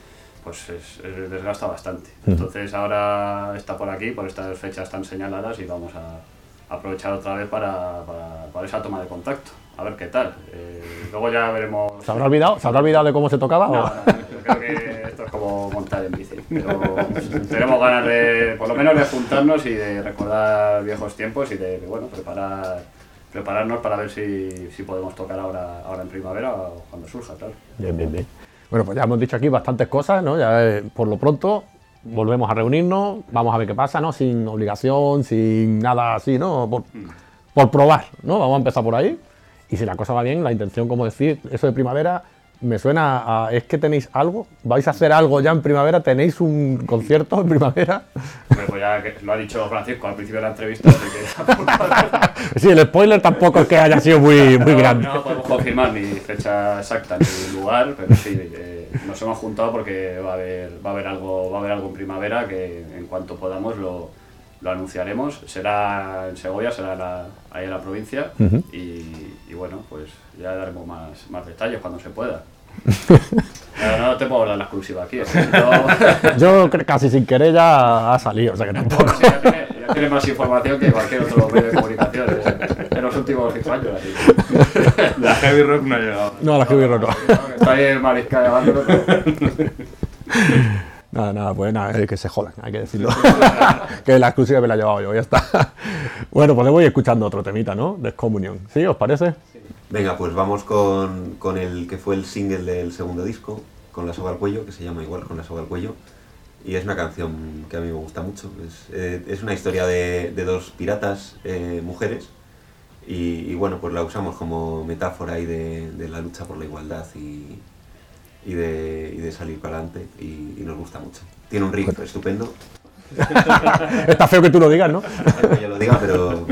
Speaker 8: pues es, es- desgasta bastante. Entonces ahora está por aquí, por estas fechas tan señaladas y vamos a aprovechar otra vez para, para, para esa toma de contacto. A ver qué tal. Eh, luego ya veremos.
Speaker 1: ¿Se habrá olvidado? ¿Se habrá olvidado de cómo se tocaba?
Speaker 8: No,
Speaker 1: o-
Speaker 8: no, yo creo que esto es como montar en bici. Pero tenemos ganas de, por lo menos, de juntarnos y de recordar viejos tiempos y de, de, bueno, preparar, prepararnos para ver si, si podemos tocar ahora, ahora en primavera o cuando surja, claro.
Speaker 1: Bien, bien, bien. Bueno, pues ya hemos dicho aquí bastantes cosas, ¿no? Ya eh, por lo pronto volvemos a reunirnos, vamos a ver qué pasa, ¿no? Sin obligación, sin nada así, ¿no? Por, por probar, ¿no? Vamos a empezar por ahí. Y si la cosa va bien, la intención, como decir, eso de primavera, me suena a. Es que tenéis algo, vais a hacer algo ya en primavera, tenéis un concierto en primavera.
Speaker 8: Hombre, pues ya que lo ha dicho Francisco al principio de la entrevista, así que
Speaker 1: Sí, el spoiler tampoco es que haya sido muy, muy
Speaker 8: no,
Speaker 1: grande.
Speaker 8: no podemos confirmar ni fecha exacta ni lugar, pero sí, eh, nos hemos juntado porque va a haber, va a haber algo, va a haber algo en primavera que en cuanto podamos lo, lo anunciaremos. Será en Segovia, será la- ahí en la provincia y, y bueno, pues ya daremos más, más detalles cuando se pueda. No, no te puedo dar la exclusiva aquí. yo-
Speaker 1: Yo casi sin querer ya ha salido, o sea que tampoco.
Speaker 8: Sí, ya, tiene, ya tiene más información que cualquier otro medio de comunicación eh, en los últimos cinco años. Así.
Speaker 9: La heavy rock no ha llegado.
Speaker 1: No, la que hubiera no.
Speaker 8: Está ahí el mariscal llamándolo, pero-
Speaker 1: Nada, nada, pues nada, eh, que se jodan, hay que decirlo. que la exclusiva me la he llevado yo, ya está. bueno, pues le voy escuchando otro temita, ¿no? Descomunión. ¿Sí? ¿Os parece?
Speaker 7: Venga, pues vamos con, con el que fue el single del segundo disco, con la soga al cuello, que se llama igual, con la soga al cuello. Y es una canción que a mí me gusta mucho. Es, eh, es una historia de, de dos piratas eh, mujeres. Y, y bueno, pues la usamos como metáfora ahí de, de la lucha por la igualdad y, y, de, y de salir para adelante. Y, y nos gusta mucho. Tiene un riff estupendo.
Speaker 1: Está feo que tú lo digas, ¿no?
Speaker 7: Que yo lo diga, pero,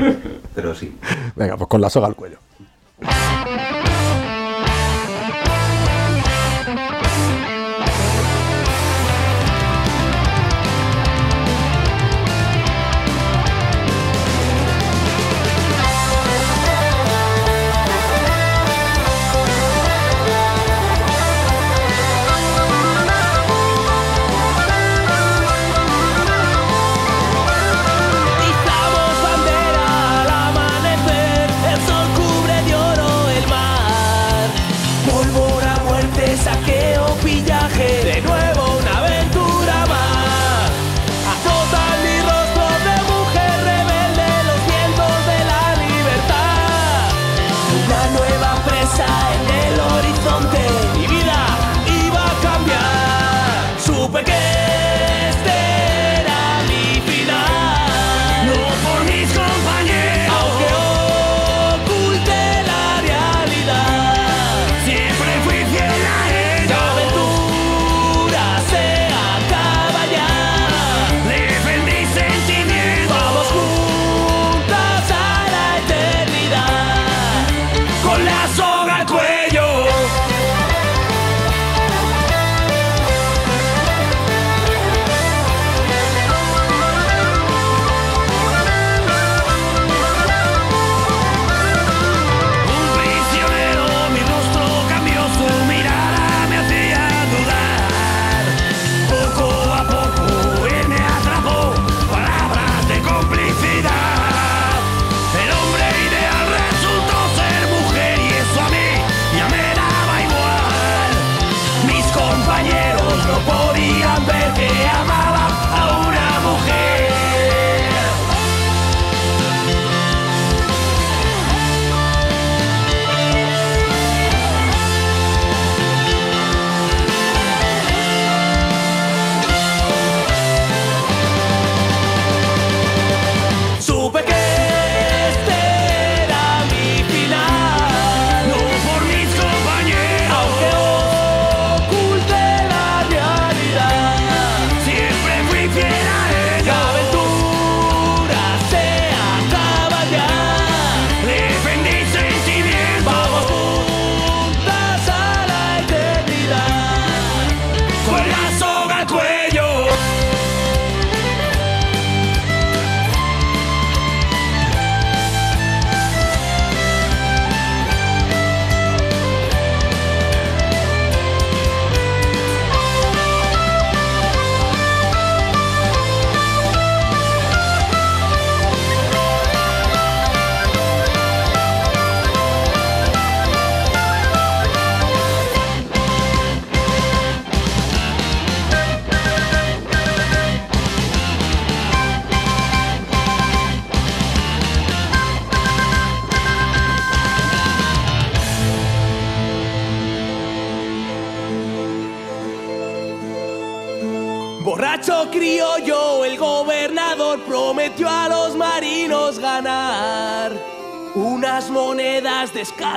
Speaker 7: pero sí.
Speaker 1: Venga, pues con la soga al cuello.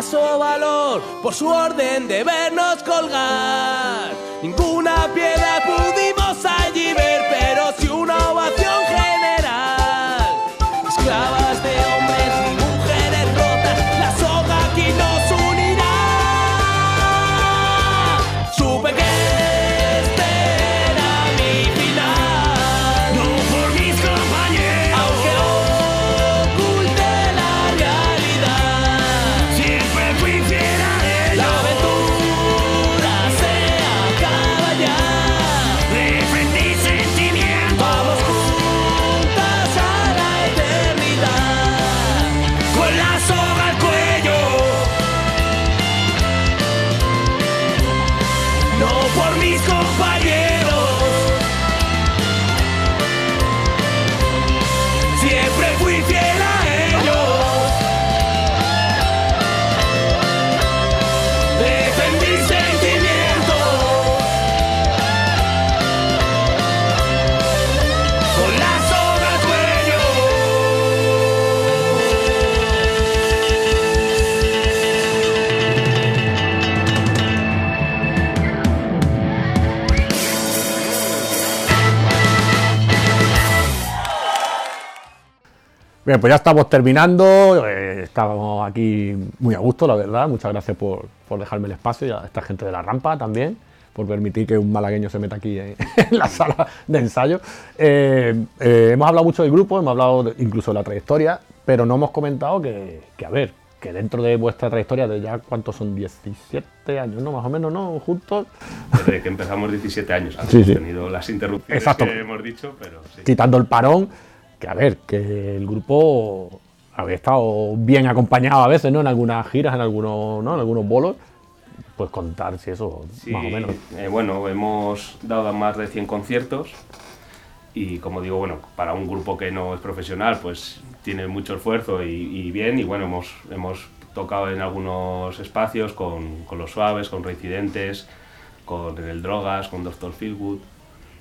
Speaker 6: Escaso valor por su orden de vernos colgar. Ninguna piedra
Speaker 1: Bien, pues ya estamos terminando. eh, estamos aquí muy a gusto, la verdad. Muchas gracias por, por dejarme el espacio y a esta gente de la rampa también, por permitir que un malagueño se meta aquí en, en la sala de ensayo. Eh, eh, hemos hablado mucho del grupo, hemos hablado de- incluso de la trayectoria, pero no hemos comentado que, que, a ver, que dentro de vuestra trayectoria de ya, ¿cuántos son? 17 años, ¿no? Más o menos, ¿no? Juntos.
Speaker 9: Desde que empezamos 17 años.
Speaker 1: Sí,
Speaker 9: Hemos
Speaker 1: sí.
Speaker 9: tenido las interrupciones
Speaker 1: Exacto.
Speaker 9: que hemos dicho, pero sí.
Speaker 1: quitando el parón, que a ver, que el grupo había estado bien acompañado a veces, ¿no? En algunas giras, en algunos, ¿no? En algunos bolos. Pues contar si eso,
Speaker 9: Sí,
Speaker 1: más o menos.
Speaker 9: eh, bueno, hemos dado más de 100 conciertos y como digo, bueno, para un grupo que no es profesional, pues tiene mucho esfuerzo y, y bien, y bueno, hemos, hemos tocado en algunos espacios con, con Los Suaves, con Reincidentes, con El Drogas, con Doctor Feelgood,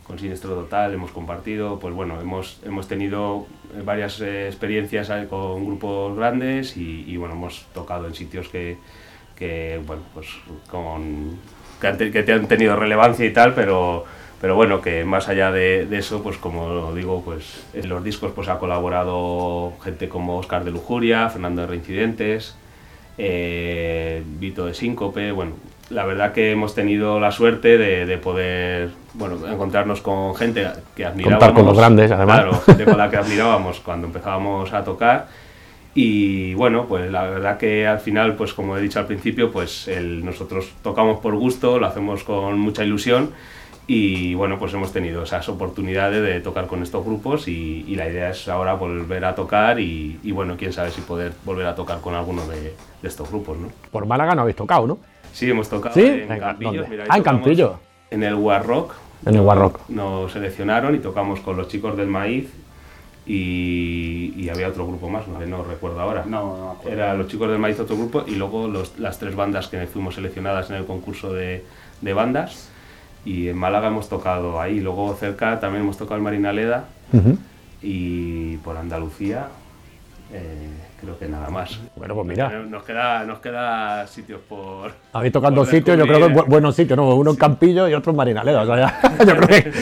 Speaker 9: con Sinestro Total, hemos compartido, pues bueno, hemos, hemos tenido eh, varias eh, experiencias eh, con grupos grandes y, y, bueno, hemos tocado en sitios que, bueno, pues con que han, que han tenido relevancia y tal, pero, pero bueno, que más allá de, eso, pues como digo, pues en los discos pues ha colaborado gente como Oscar de Lujuria, Fernando de Reincidentes, Vito de Síncope, bueno, la verdad que hemos tenido la suerte de, de poder, bueno, encontrarnos con gente que admirábamos.
Speaker 1: Contar con los grandes, además.
Speaker 9: Claro, gente con la que admirábamos cuando empezábamos a tocar. Y bueno, pues la verdad que al final, pues como he dicho al principio, pues el- nosotros tocamos por gusto, lo hacemos con mucha ilusión y bueno, pues hemos tenido esas oportunidades de tocar con estos grupos y, y la idea es ahora volver a tocar y, y bueno, quién sabe si poder volver a tocar con alguno de, de estos grupos, ¿no?
Speaker 1: Por Málaga no habéis tocado, ¿no?
Speaker 9: Sí, hemos tocado
Speaker 1: ¿Sí?
Speaker 9: en
Speaker 1: Venga,
Speaker 9: Campillo.
Speaker 1: ¿dónde?
Speaker 9: mira, ahí
Speaker 1: Ah, en Campillo.
Speaker 9: En el War Rock.
Speaker 1: En el War Rock.
Speaker 9: Nos seleccionaron y tocamos con los chicos del maíz y, y había otro grupo más, no, no recuerdo ahora.
Speaker 8: No, no acuerdo.
Speaker 9: Era los chicos del maíz otro grupo y luego los- las tres bandas que fuimos seleccionadas en el concurso de, de bandas. Y en Málaga hemos tocado ahí, luego cerca también hemos tocado el Marinaleda
Speaker 1: Ujú.
Speaker 9: y por Andalucía eh, creo que nada más.
Speaker 1: Bueno, pues mira.
Speaker 9: Nos queda, nos queda sitios por...
Speaker 1: Habéis tocado dos sitios, yo creo que buenos sitios, ¿no? Uno en Campillo y otro en Marinaleda. O sea, ya- yo creo que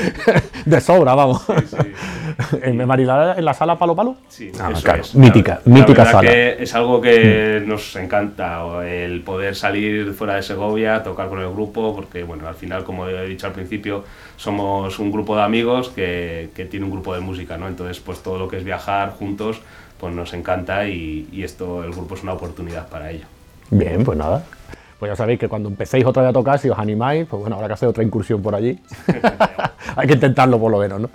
Speaker 1: de sobra, vamos.
Speaker 9: sí.
Speaker 1: ¿En Marinaleda, en la sala Palo Palo?
Speaker 9: Sí,
Speaker 1: Ah,
Speaker 9: eso
Speaker 1: claro,
Speaker 9: es.
Speaker 1: mítica,
Speaker 9: La-
Speaker 1: mítica sala. Mm.
Speaker 9: que es algo que nos encanta, el poder salir fuera de Segovia, tocar con el grupo, porque bueno, al final, como he dicho al principio, somos un grupo de amigos que, que tiene un grupo de música, ¿no? Entonces, pues todo lo que es viajar juntos, pues nos encanta y, y esto, el grupo es una oportunidad para ello.
Speaker 1: Bien, pues nada. Pues ya sabéis que cuando empecéis otra vez a tocar, si os animáis, pues bueno, habrá que hacer otra incursión por allí. Hay que intentarlo por lo menos, ¿no?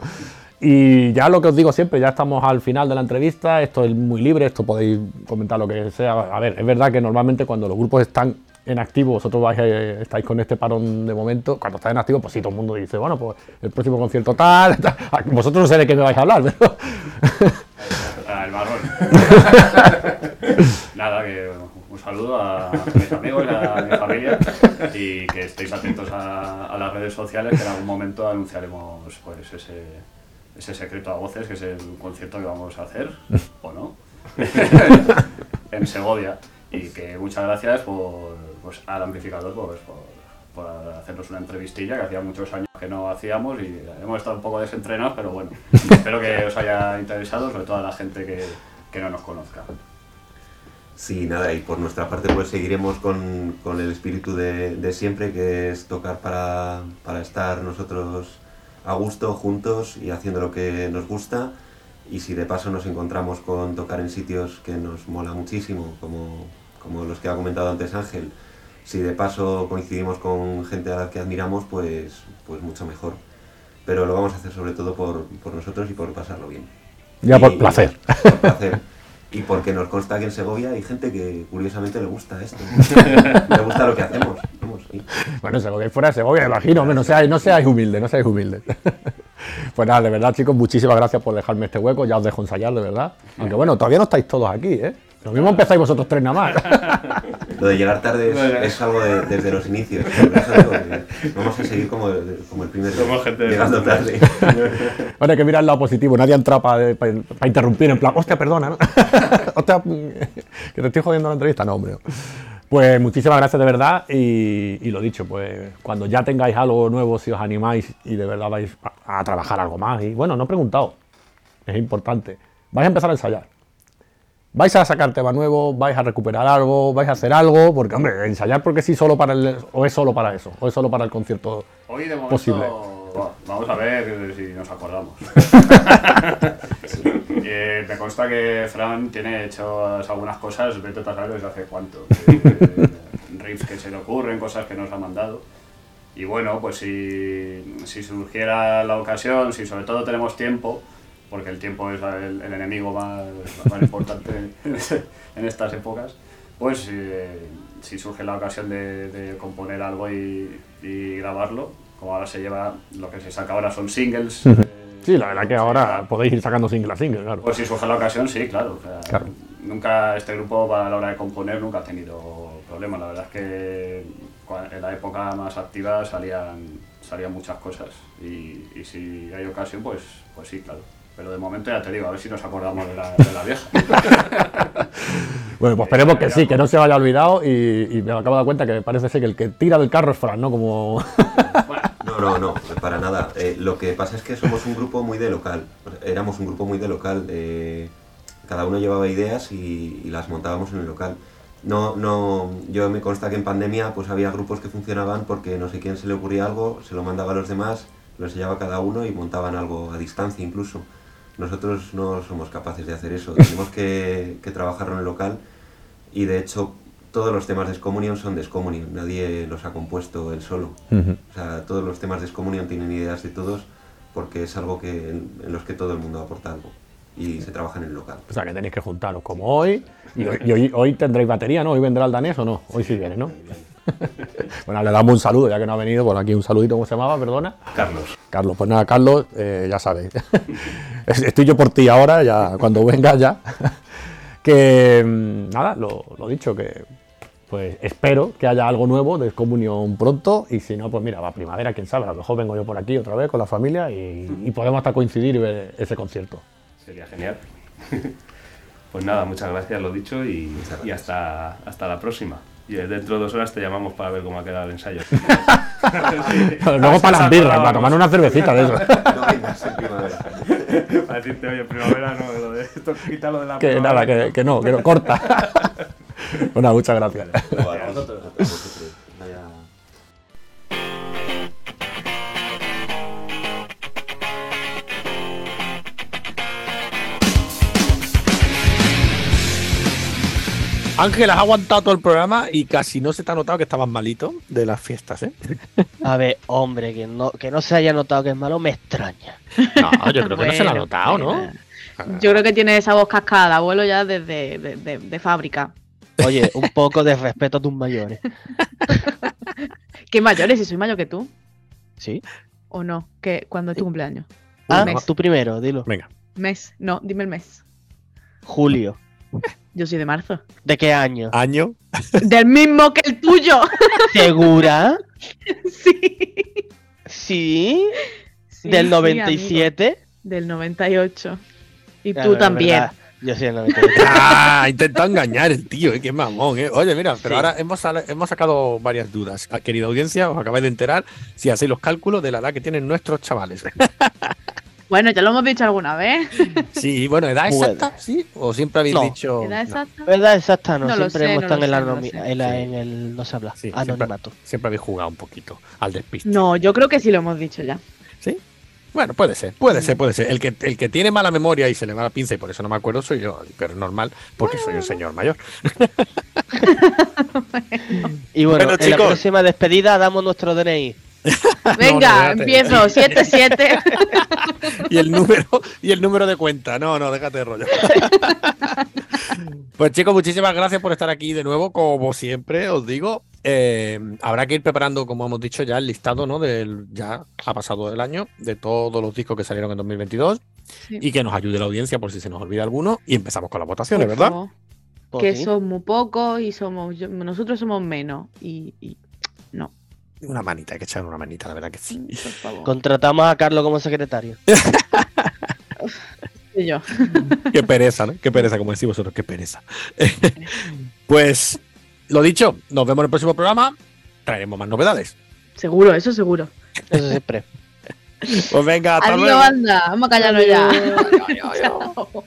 Speaker 1: Y ya lo que os digo siempre, ya estamos al final de la entrevista, esto es muy libre, esto podéis comentar lo que sea. A ver, es verdad que normalmente cuando los grupos están en activo, vosotros vais, eh, estáis con este parón de momento, cuando estáis en activo, pues sí, todo el mundo dice, bueno, pues el próximo concierto tal, tal. vosotros no sé de qué me vais a hablar, pero...
Speaker 8: Marrón. Nada, que un saludo a mis amigos y a mi familia y que estéis atentos a, a las redes sociales que en algún momento anunciaremos pues ese, ese secreto a voces que es el concierto que vamos a hacer, o no, en Segovia. Y que muchas gracias por, pues, al amplificador pues, por, por hacernos una entrevistilla que hacía muchos años que no hacíamos y hemos estado un poco desentrenados, pero bueno, espero que os haya interesado, sobre todo a la gente que, que no nos conozca.
Speaker 7: Sí, nada, y por nuestra parte pues seguiremos con, con el espíritu de, de siempre, que es tocar para, para estar nosotros a gusto, juntos y haciendo lo que nos gusta. Y si de paso nos encontramos con tocar en sitios que nos mola muchísimo, como, como los que ha comentado antes Ángel, si de paso coincidimos con gente a la que admiramos, pues, pues mucho mejor. Pero lo vamos a hacer sobre todo por, por nosotros y por pasarlo bien.
Speaker 1: Ya por
Speaker 7: Y-
Speaker 1: placer.
Speaker 7: por placer. Y porque nos consta que en Segovia hay gente que curiosamente le gusta esto. le gusta lo que hacemos. Vamos, sí.
Speaker 1: Bueno, Segovia, fuera de Segovia, imagino, hombre, no seáis, no seáis humildes, no seáis humildes. Pues nada, de verdad, chicos, muchísimas gracias por dejarme este hueco, ya os dejo ensayar, de verdad. Aunque bueno, todavía no estáis todos aquí, ¿eh? Lo mismo empezáis vosotros tres nada más.
Speaker 7: Lo de llegar tarde es, es algo de- desde los inicios. Vamos a seguir como, el- como el primer día,
Speaker 9: Somos gente
Speaker 7: llegando tarde.
Speaker 1: Hay que mirar el lado positivo, nadie ha entrado para interrumpir, en plan, hostia, perdona, ¿no? hostia, que te estoy jodiendo la entrevista, no, hombre. Pues muchísimas gracias de verdad y, y lo dicho, pues cuando ya tengáis algo nuevo, si os animáis y de verdad vais a, a trabajar algo más, y bueno, no he preguntado, es importante, vais a empezar a ensayar. Vais a sacar tema nuevo, vais a recuperar algo, vais a hacer algo, porque hombre, ensayar porque sí solo para el, o es solo para eso, o es solo para el concierto.
Speaker 8: Hoy de momento
Speaker 1: Posible.
Speaker 8: va- vamos a ver si nos acordamos. Eh, me consta que Fran tiene hechas algunas cosas, vete a saber desde hace cuánto. Eh, eh, riffs que se le ocurren, cosas que nos ha mandado. Y bueno, pues si, si surgiera la ocasión, si sobre todo tenemos tiempo, porque el tiempo es el, el enemigo más, más importante en estas épocas, pues eh, si surge la ocasión de, de componer algo y, y grabarlo, como ahora se lleva, lo que se saca ahora son singles. eh,
Speaker 1: Sí, la verdad que ahora podéis ir sacando single a single, claro.
Speaker 8: pues si surge la ocasión, sí, claro. o sea,
Speaker 1: Claro.
Speaker 8: Nunca este grupo a la hora de componer nunca ha tenido problemas. La verdad es que en la época más activa salían, salían muchas cosas. Y, y si hay ocasión, pues, pues sí, claro. Pero de momento ya te digo, a ver si nos acordamos de la, de la vieja.
Speaker 1: Bueno, pues esperemos que sí, que no se vaya olvidado y, y me acabo de dar cuenta que parece ser que el que tira del carro es Fran, ¿no? Como...
Speaker 7: No, no, no, para nada. Eh, lo que pasa es que somos un grupo muy de local. Éramos un grupo muy de local. eh, cada uno llevaba ideas y, y las montábamos en el local. No, no, yo me consta que en pandemia pues había grupos que funcionaban porque no sé quién se le ocurría algo, se lo mandaba a los demás, lo enseñaba cada uno y montaban algo a distancia incluso. Nosotros no somos capaces de hacer eso, tenemos que, que trabajarlo en el local y de hecho todos los temas de Excommunion son de Excommunion, nadie los ha compuesto él solo. O sea, todos los temas de Excommunion tienen ideas de todos porque es algo que, en, en los que todo el mundo aporta algo y se trabaja en el local.
Speaker 1: O sea, que tenéis que juntaros como hoy. Y hoy, y hoy, hoy tendréis batería, ¿no? Hoy vendrá el danés o no. Hoy sí viene, ¿no? bueno, le damos un saludo, ya que no ha venido. Por aquí un saludito, ¿cómo se llamaba? Perdona.
Speaker 9: Carlos.
Speaker 1: Carlos, pues nada, Carlos, eh, ya sabéis. Estoy yo por ti ahora, ya cuando vengas ya. que mm, nada, lo, lo dicho, que pues espero que haya algo nuevo de comunión pronto y si no, pues mira, va primavera, quién sabe, a lo mejor vengo yo por aquí otra vez con la familia y, y podemos hasta coincidir y ver ese concierto.
Speaker 9: Sería genial. pues nada, muchas gracias, lo dicho, y, hasta la próxima. Y dentro de dos horas te llamamos para ver cómo ha quedado el ensayo.
Speaker 1: Luego para las birras, para tomar una cervecita de eso.
Speaker 7: No hay más en primavera.
Speaker 9: Para decirte, oye, primavera no, lo de esto, quítalo de la
Speaker 1: que
Speaker 9: primavera.
Speaker 1: nada, que, que no, que no, corta. bueno, muchas gracias.
Speaker 7: No, a vosotros,
Speaker 1: Ángel, has aguantado todo el programa y casi no se te ha notado que estabas malito de las fiestas, ¿eh?
Speaker 2: A ver, hombre, que no, que no se haya notado que es malo me extraña.
Speaker 1: No, yo creo que no se lo ha notado, ¿no?
Speaker 3: Yo creo que tiene esa voz cascada, abuelo ya desde de, de- de fábrica.
Speaker 2: Oye, un poco de respeto a tus mayores.
Speaker 3: ¿Qué mayores? Si soy mayor que tú.
Speaker 2: ¿Sí?
Speaker 3: ¿O no? ¿Qué, ¿Cuándo es tu cumpleaños?
Speaker 2: Ah,
Speaker 3: mes.
Speaker 2: tú primero, dilo.
Speaker 1: Venga.
Speaker 3: Mes. No, dime el mes.
Speaker 2: Julio.
Speaker 3: Yo soy de marzo.
Speaker 2: ¿De qué año?
Speaker 1: Año.
Speaker 3: Del mismo que el tuyo.
Speaker 2: ¿Segura?
Speaker 3: sí.
Speaker 2: Sí.
Speaker 3: Sí,
Speaker 2: ¿Del
Speaker 3: sí,
Speaker 2: 97?
Speaker 3: amigo. Del 98. Y
Speaker 2: Ya,
Speaker 3: tú también.
Speaker 2: verdad. Yo soy del 98.
Speaker 1: Ah, intentado engañar el tío, eh, qué mamón, eh. Oye, mira, pero
Speaker 2: Sí.
Speaker 1: ahora hemos, hemos sacado varias dudas. Ah, Querida audiencia, os acabáis de enterar si hacéis los cálculos de la edad que tienen nuestros chavales.
Speaker 3: Bueno, ya lo hemos dicho alguna vez.
Speaker 1: Sí, bueno, ¿edad
Speaker 2: Bueno.
Speaker 1: exacta? ¿Sí? ¿O siempre habéis
Speaker 2: No.
Speaker 1: dicho.?
Speaker 3: ¿Edad
Speaker 1: no,
Speaker 3: exacta?
Speaker 2: ¿Verdad? Exacta, no.
Speaker 3: No
Speaker 2: Siempre
Speaker 3: sé,
Speaker 2: hemos
Speaker 3: no
Speaker 2: estado en, la
Speaker 3: no
Speaker 2: en, la-
Speaker 1: Sí.
Speaker 2: en el. No se habla.
Speaker 1: Sí,
Speaker 2: anonimato.
Speaker 1: Siempre habéis jugado un poquito al despiste.
Speaker 3: No, yo creo que sí lo hemos dicho ya.
Speaker 1: ¿Sí? Bueno, puede ser, puede ser, puede ser. El que, el que tiene mala memoria y se le va la pinza y por eso no me acuerdo soy yo, pero es normal porque soy un señor mayor.
Speaker 2: Y bueno,
Speaker 1: Bueno,
Speaker 2: en la
Speaker 1: chicos.
Speaker 2: próxima despedida damos nuestro DNI.
Speaker 3: Venga,
Speaker 1: no, déjate.
Speaker 3: empiezo. 77.
Speaker 1: y el número y el número de cuenta. No, no, déjate de rollo. pues chicos, muchísimas gracias por estar aquí de nuevo, como siempre os digo. Eh, habrá que ir preparando, como hemos dicho ya, el listado, ¿no? Del ya ha pasado el año de todos los discos que salieron en 2022
Speaker 3: Sí.
Speaker 1: y que nos ayude la audiencia por si se nos olvida alguno y empezamos con las votaciones, ¿verdad?
Speaker 2: Pues
Speaker 3: Que
Speaker 2: sí.
Speaker 3: son muy pocos y somos yo- nosotros somos menos. Y, y- no,
Speaker 1: Una manita, hay que echar una manita, la verdad que sí.
Speaker 3: por favor.
Speaker 2: Contratamos a Carlos como secretario.
Speaker 3: Y yo.
Speaker 1: Qué pereza, ¿no? Qué pereza, como decís vosotros, qué pereza. pues, lo dicho, nos vemos en el próximo programa. Traeremos más novedades.
Speaker 3: Seguro, eso seguro.
Speaker 2: Eso siempre.
Speaker 1: Pues venga, hasta
Speaker 3: Adiós,
Speaker 1: luego.
Speaker 3: anda. Vamos a callarnos ya.
Speaker 1: Adiós, adiós, adiós.
Speaker 3: Chao.